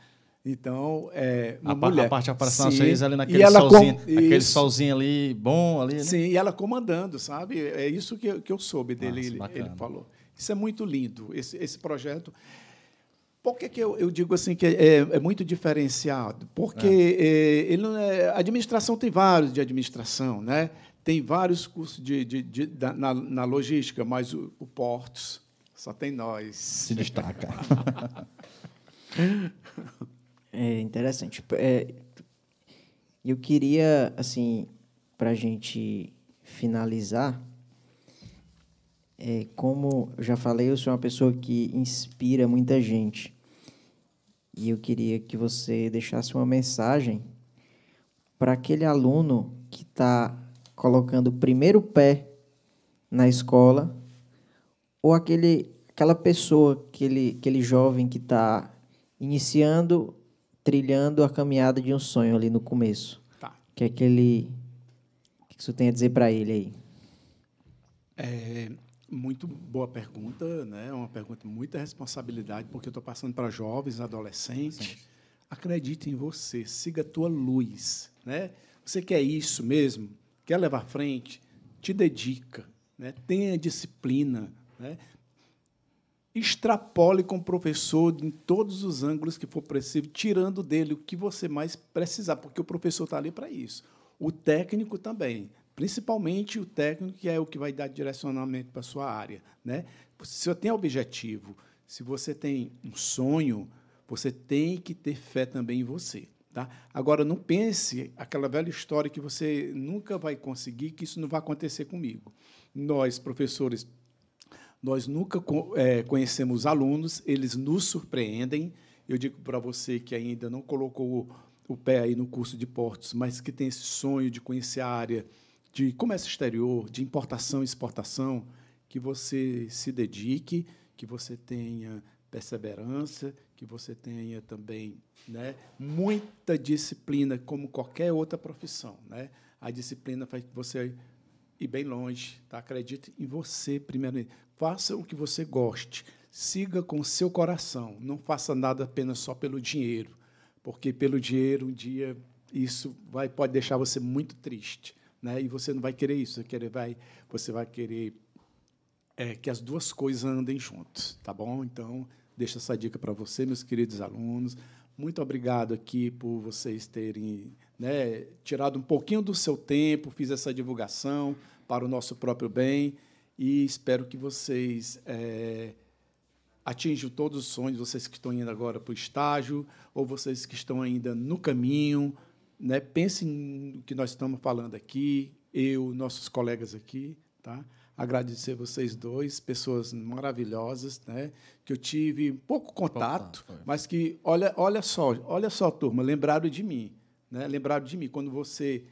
Então, é, a, mulher. A parte operacional sim, vocês ali naquele solzinho, com, aquele solzinho ali bom ali. Né? Sim, e ela comandando, sabe? É isso que, que eu soube dele, Nossa, ele, ele falou. Isso é muito lindo, esse, esse projeto. Por que, que eu, eu digo assim que é, é muito diferenciado? Porque é. É, ele é, a administração tem vários de administração, né? Tem vários cursos de, de, de na, na, logística, mas o, o, Portos só tem nós. Se destaca. é interessante. É, eu queria, assim, para a gente finalizar, é, como eu já falei, eu sou uma pessoa que inspira muita gente. E eu queria que você deixasse uma mensagem para aquele aluno que está colocando o primeiro pé na escola, ou aquele, aquela pessoa, aquele, aquele jovem que está iniciando, trilhando a caminhada de um sonho ali no começo. Tá. Que é aquele. O que você tem a dizer para ele aí? É, muito boa pergunta, né? É uma pergunta muita responsabilidade, porque eu estou passando para jovens, adolescentes. Sim. Acredite em você, siga a tua luz, né? Você quer isso mesmo? Quer levar à frente? Te dedica, né? Tenha disciplina, né? Extrapole com o professor em todos os ângulos que for preciso, tirando dele o que você mais precisar, porque o professor está ali para isso. O técnico também principalmente o técnico, que é o que vai dar direcionamento para a sua área. Né? Se você tem objetivo, se você tem um sonho, você tem que ter fé também em você. Tá? Agora, não pense aquela velha história que você nunca vai conseguir, que isso não vai acontecer comigo. Nós, professores, nós nunca é, conhecemos alunos, eles nos surpreendem. Eu digo para você que ainda não colocou o pé aí no curso de portos, mas que tem esse sonho de conhecer a área, de comércio exterior, de importação e exportação, que você se dedique, que você tenha perseverança, que você tenha também né, muita disciplina, como qualquer outra profissão. Né? A disciplina faz você ir bem longe. Tá? Acredite em você, primeiramente. Faça o que você goste. Siga com o seu coração. Não faça nada apenas só pelo dinheiro, porque pelo dinheiro, um dia, isso vai, pode deixar você muito triste né? E você não vai querer isso, você, querer, vai, você vai querer é, que as duas coisas andem juntos, tá bom? Então, deixa essa dica para você, meus queridos alunos. Muito obrigado aqui por vocês terem né, tirado um pouquinho do seu tempo, fiz essa divulgação para o nosso próprio bem e espero que vocês é, atinjam todos os sonhos, vocês que estão indo agora para o estágio ou vocês que estão ainda no caminho, né? Pensem no que nós estamos falando aqui, eu, nossos colegas aqui, tá? Agradecer vocês dois, pessoas maravilhosas, né? Que eu tive pouco contato, mas que olha, olha só, olha só, turma, lembraram de mim, né? Lembraram de mim quando você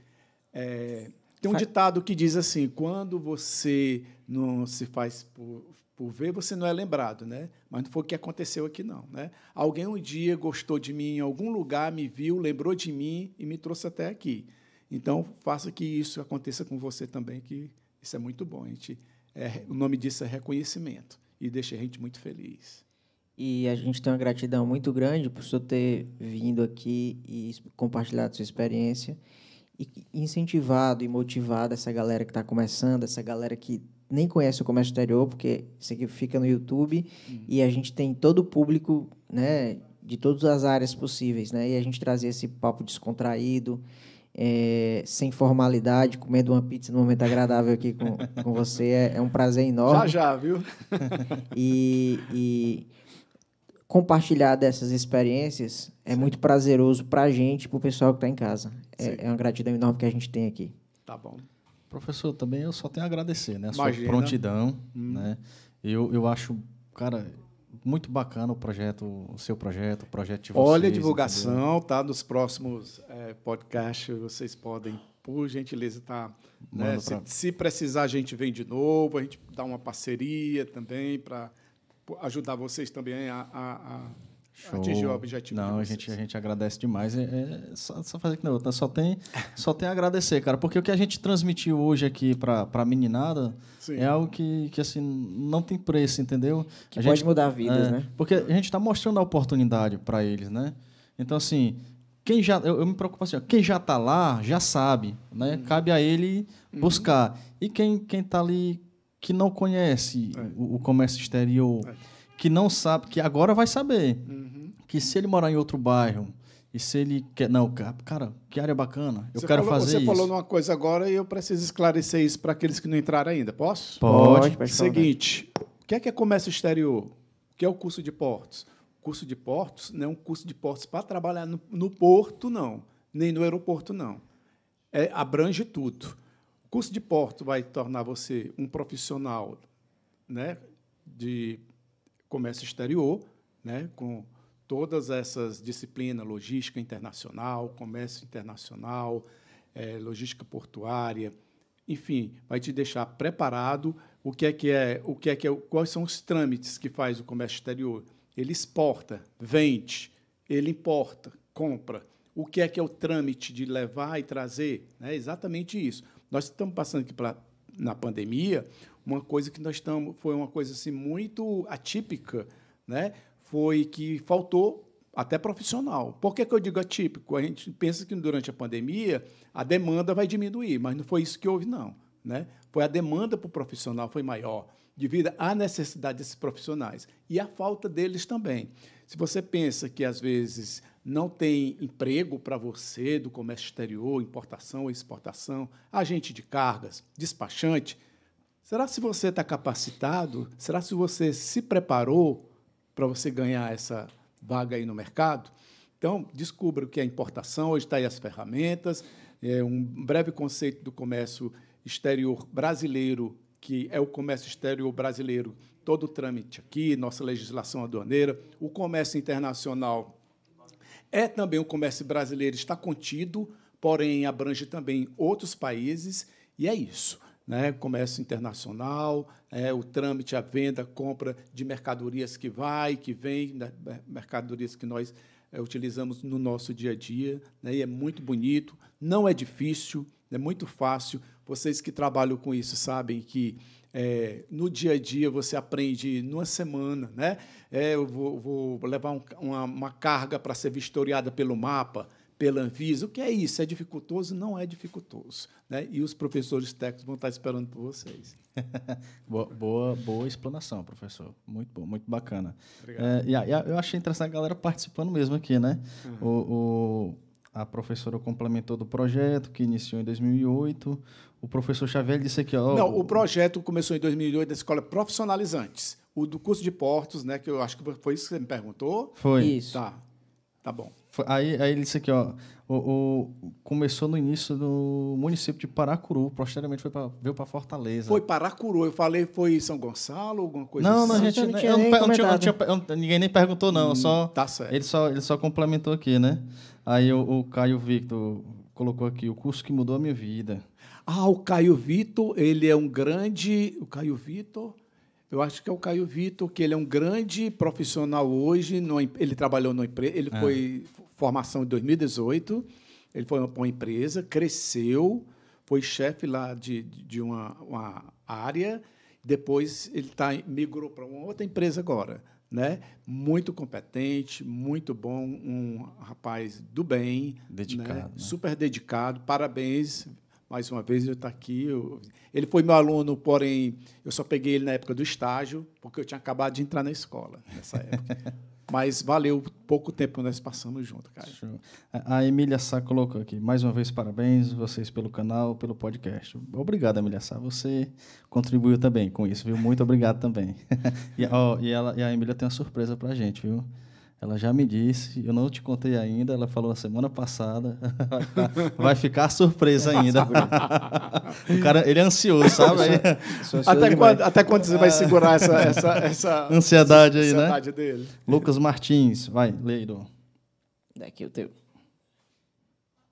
é, tem um ditado que diz assim: quando você não se faz por, por ver, você não é lembrado, né? Mas não foi o que aconteceu aqui, não. Né? Alguém um dia gostou de mim em algum lugar, me viu, lembrou de mim e me trouxe até aqui. Então, faça que isso aconteça com você também, que isso é muito bom. A gente, é, o nome disso é reconhecimento e deixa a gente muito feliz. E a gente tem uma gratidão muito grande por senhor ter vindo aqui e compartilhado sua experiência e incentivado e motivado essa galera que está começando, essa galera que nem conhece o comércio exterior, porque isso aqui fica no YouTube uhum. e a gente tem todo o público, né, de todas as áreas possíveis, né? E a gente trazer esse papo descontraído, é, sem formalidade, comendo uma pizza num momento agradável aqui com, com você, é, é um prazer enorme. Já, já, viu? e, e compartilhar dessas experiências é muito prazeroso para a gente, para o pessoal que está em casa. É, é, uma gratidão enorme que a gente tem aqui. Tá bom. Professor, também eu só tenho a agradecer, né? A sua prontidão, hum. né? Eu, eu acho, cara, muito bacana o projeto, o seu projeto, o projeto de vocês. Olha a divulgação, entendeu? tá? Nos próximos é, podcasts vocês podem, por gentileza, tá? Né? Se, se, precisar, a gente vem de novo, a gente dá uma parceria também para ajudar vocês também a, a, a Show. atingir o objetivo. Não, a gente, a gente agradece demais. É, é só, só, fazer que não, só tem, só tem a agradecer, cara, porque o que a gente transmitiu hoje aqui para a meninada Sim. é algo que, que assim não tem preço, entendeu? Que a pode gente, mudar vidas, é, né? Porque a gente está mostrando a oportunidade para eles, né? Então assim, quem já eu, eu me preocupo assim, ó, quem já está lá já sabe, né? Uhum. Cabe a ele uhum. buscar. Uhum. E quem quem está ali que não conhece é. o, o, comércio exterior, é. Que não sabe, que agora vai saber. Uhum que se ele morar em outro bairro e se ele quer. Não, cara, que área bacana. Eu você quero falou, fazer você isso. Você falou numa coisa agora e eu preciso esclarecer isso para aqueles que não entraram ainda. Posso? Pode. pode Seguinte: o que é, que é comércio exterior? O que é o curso de portos? O curso de portos não é um curso de portos para trabalhar no, no, porto, não. Nem no aeroporto, não. É, abrange tudo. O curso de porto vai tornar você um profissional né, de comércio exterior, né, com todas essas disciplinas, logística internacional, comércio internacional, é, logística portuária, enfim, vai te deixar preparado o que é que é, o que é que é, quais são os trâmites que faz o comércio exterior. Ele exporta, vende, ele importa, compra. O que é que é o trâmite de levar e trazer? É exatamente isso. Nós estamos passando aqui pra, na pandemia uma coisa que nós estamos foi uma coisa assim muito atípica, né? foi que faltou até profissional. Por que, que eu digo atípico? A gente pensa que durante a pandemia a demanda vai diminuir, mas não foi isso que houve, não. Né? Foi a demanda para o profissional foi maior, devido à necessidade desses profissionais e a falta deles também. Se você pensa que, às vezes, não tem emprego para você do comércio exterior, importação exportação, agente de cargas, despachante, será se você está capacitado? Será se você se preparou para você ganhar essa vaga aí no mercado. Então, descubra o que é importação, hoje está aí as ferramentas, é um breve conceito do comércio exterior brasileiro, que é o comércio exterior brasileiro, todo o trâmite aqui, nossa legislação aduaneira, o comércio internacional é também o comércio brasileiro, está contido, porém abrange também outros países, e é isso né, comércio internacional, é, o trâmite, a venda, compra de mercadorias que vai, que vem, né, mercadorias que nós é, utilizamos no nosso dia a dia, né, e é muito bonito, não é difícil, é muito fácil. Vocês que trabalham com isso sabem que é, no dia a dia você aprende numa semana, né? É, eu vou, vou levar um, uma, uma carga para ser vistoriada pelo mapa pela Anvisa. O que é isso? É dificultoso? Não é dificultoso. Né? E os professores técnicos vão estar esperando por vocês. boa, boa, boa, explanação, professor. Muito bom, muito bacana. É, e, e, eu achei interessante a galera participando mesmo aqui, né? Uhum. O, o, a professora complementou do projeto, que iniciou em 2008. O professor Xavier disse aqui... Ó, Não, o projeto começou em 2008 da Escola Profissionalizantes. O do curso de portos, né, que eu acho que foi isso que você me perguntou. Foi. Isso. Tá, tá bom. Aí, aí ele disse aqui, ó, o, o, começou no início do município de Paracuru, posteriormente foi pra, veio para Fortaleza. Foi Paracuru, eu falei foi São Gonçalo, alguma coisa não, assim? Não, a gente, não, tinha, eu, não, não, tinha, não tinha, ninguém nem perguntou não, hum, só, tá certo. Ele só, ele só complementou aqui, né? Aí o, o Caio Victor colocou aqui, o curso que mudou a minha vida. Ah, o Caio Vitor, ele é um grande, o Caio Vitor, eu acho que é o Caio Vitor, que ele é um grande profissional hoje. No, ele trabalhou no empresa, ele é. foi formação em 2018, Ele foi para uma empresa, cresceu, foi chefe lá de, de uma, uma área, depois ele tá, migrou para uma outra empresa agora. Né? Muito competente, muito bom, um rapaz do bem, dedicado, né? Né? super dedicado. Parabéns, mais uma vez ele está aqui. Eu, ele foi meu aluno, porém eu só peguei ele na época do estágio, porque eu tinha acabado de entrar na escola nessa época. Mas valeu pouco tempo que nós passamos junto, cara. Show. A Emília Sá colocou aqui, mais uma vez, parabéns vocês pelo canal, pelo podcast. Obrigado, Emília Sá. Você contribuiu também com isso, viu? Muito obrigado também. e, ó, e, ela, e a Emília tem uma surpresa pra gente, viu? Ela já me disse, eu não te contei ainda, ela falou na semana passada. Vai ficar surpresa ainda. o cara, ele é ansioso, sabe? até, quando, até quando você vai segurar essa, essa, essa ansiedade aí, ansiedade né? Dele. Lucas Martins, vai, Leido. Daqui o teu.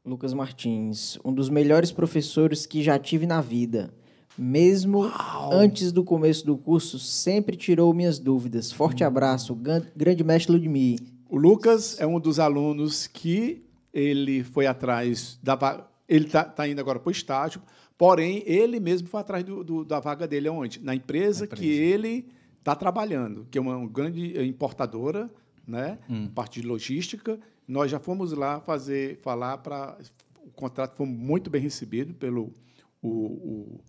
Lucas Martins, um dos melhores professores que já tive na vida. Mesmo Uau. antes do começo do curso, sempre tirou minhas dúvidas. Forte abraço, grande mestre Ludmir. O Lucas é um dos alunos que ele foi atrás da ele está tá indo agora para o estágio, porém ele mesmo foi atrás do, do, da vaga dele onde na empresa, empresa. que ele está trabalhando, que é uma grande importadora, né, hum. parte de logística. Nós já fomos lá fazer falar para o contrato foi muito bem recebido pelo o, o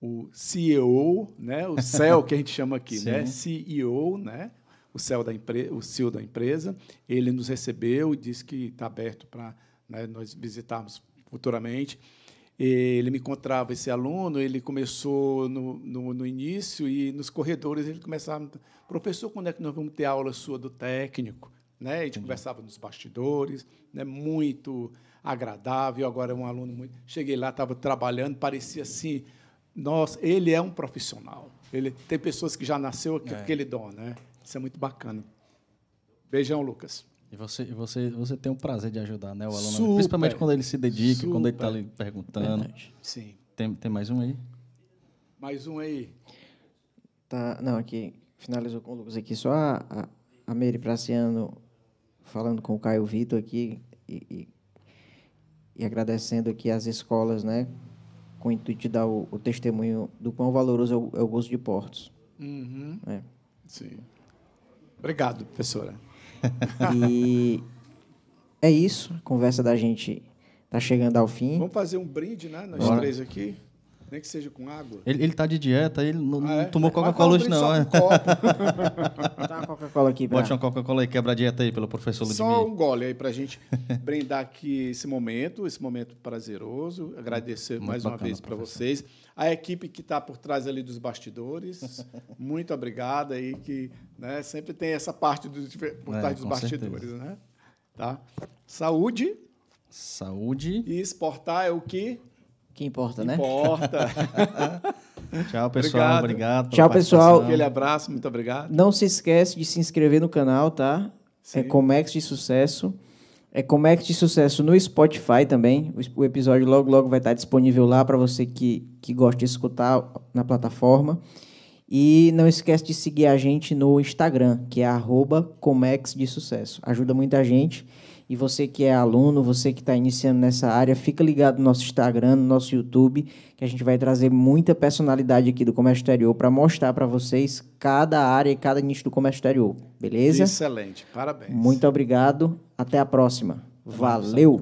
o CEO, né, o CEO que a gente chama aqui, né, CEO, né, o CEO da empresa, o CEO da empresa, ele nos recebeu e disse que está aberto para né, nós visitarmos futuramente. Ele me encontrava esse aluno, ele começou no, no, no, início e nos corredores ele começava, professor, quando é que nós vamos ter aula sua do técnico? Né? A gente Entendi. conversava nos bastidores, né? muito agradável. Agora é um aluno muito. Cheguei lá, estava trabalhando, parecia assim nós, ele é um profissional. Ele tem pessoas que já nasceu com é. aquele dom, né? Isso é muito bacana. Beijão, Lucas. E você, você, você tem o prazer de ajudar, né, o aluno, super, principalmente quando ele se dedica, super. quando ele está ali perguntando. Verdade. Sim. Tem, tem mais um aí? Mais um aí. Tá, não, aqui finalizou com o Lucas aqui só a, a, a Mary Praciano falando com o Caio Vitor aqui e, e, e agradecendo aqui as escolas, né, com o intuito de dar o, o testemunho do quão valoroso é o, é o gosto de portos. Uhum. É. Sim. Obrigado, professora. E é isso. A conversa da gente está chegando ao fim. Vamos fazer um brinde, né? Nós Bora. três aqui. Nem que seja com água. Ele, ele tá de dieta, ele não, ah, é? tomou Coca-Cola hoje, não. É? Um Dá uma Coca-Cola aqui. Bote uma Coca-Cola aí, quebra a dieta aí, pelo professor Ludmir. Só um gole aí pra gente brindar aqui esse momento, esse momento prazeroso. Agradecer muito mais uma vez para vocês. A equipe que está por trás ali dos bastidores, muito obrigado aí, que né, sempre tem essa parte do, por é, trás dos bastidores, certeza. né? Tá? Saúde. Saúde. E exportar é o que? Que importa, né? Importa. Tchau, pessoal. Obrigado. obrigado Tchau, pessoal. Aquele abraço, muito obrigado. Não se esquece de se inscrever no canal, tá? É Sim. É Comex de Sucesso. É Comex de Sucesso no Spotify também. O episódio logo, logo vai estar disponível lá para você que, que gosta de escutar na plataforma. E não esquece de seguir a gente no Instagram, que é arroba Comex de Sucesso. Ajuda muita gente. E você que é aluno, você que está iniciando nessa área, fica ligado no nosso Instagram, no nosso YouTube, que a gente vai trazer muita personalidade aqui do comércio exterior para mostrar para vocês cada área e cada nicho do comércio exterior. Beleza? Excelente, parabéns. Muito obrigado. Até a próxima. Valeu!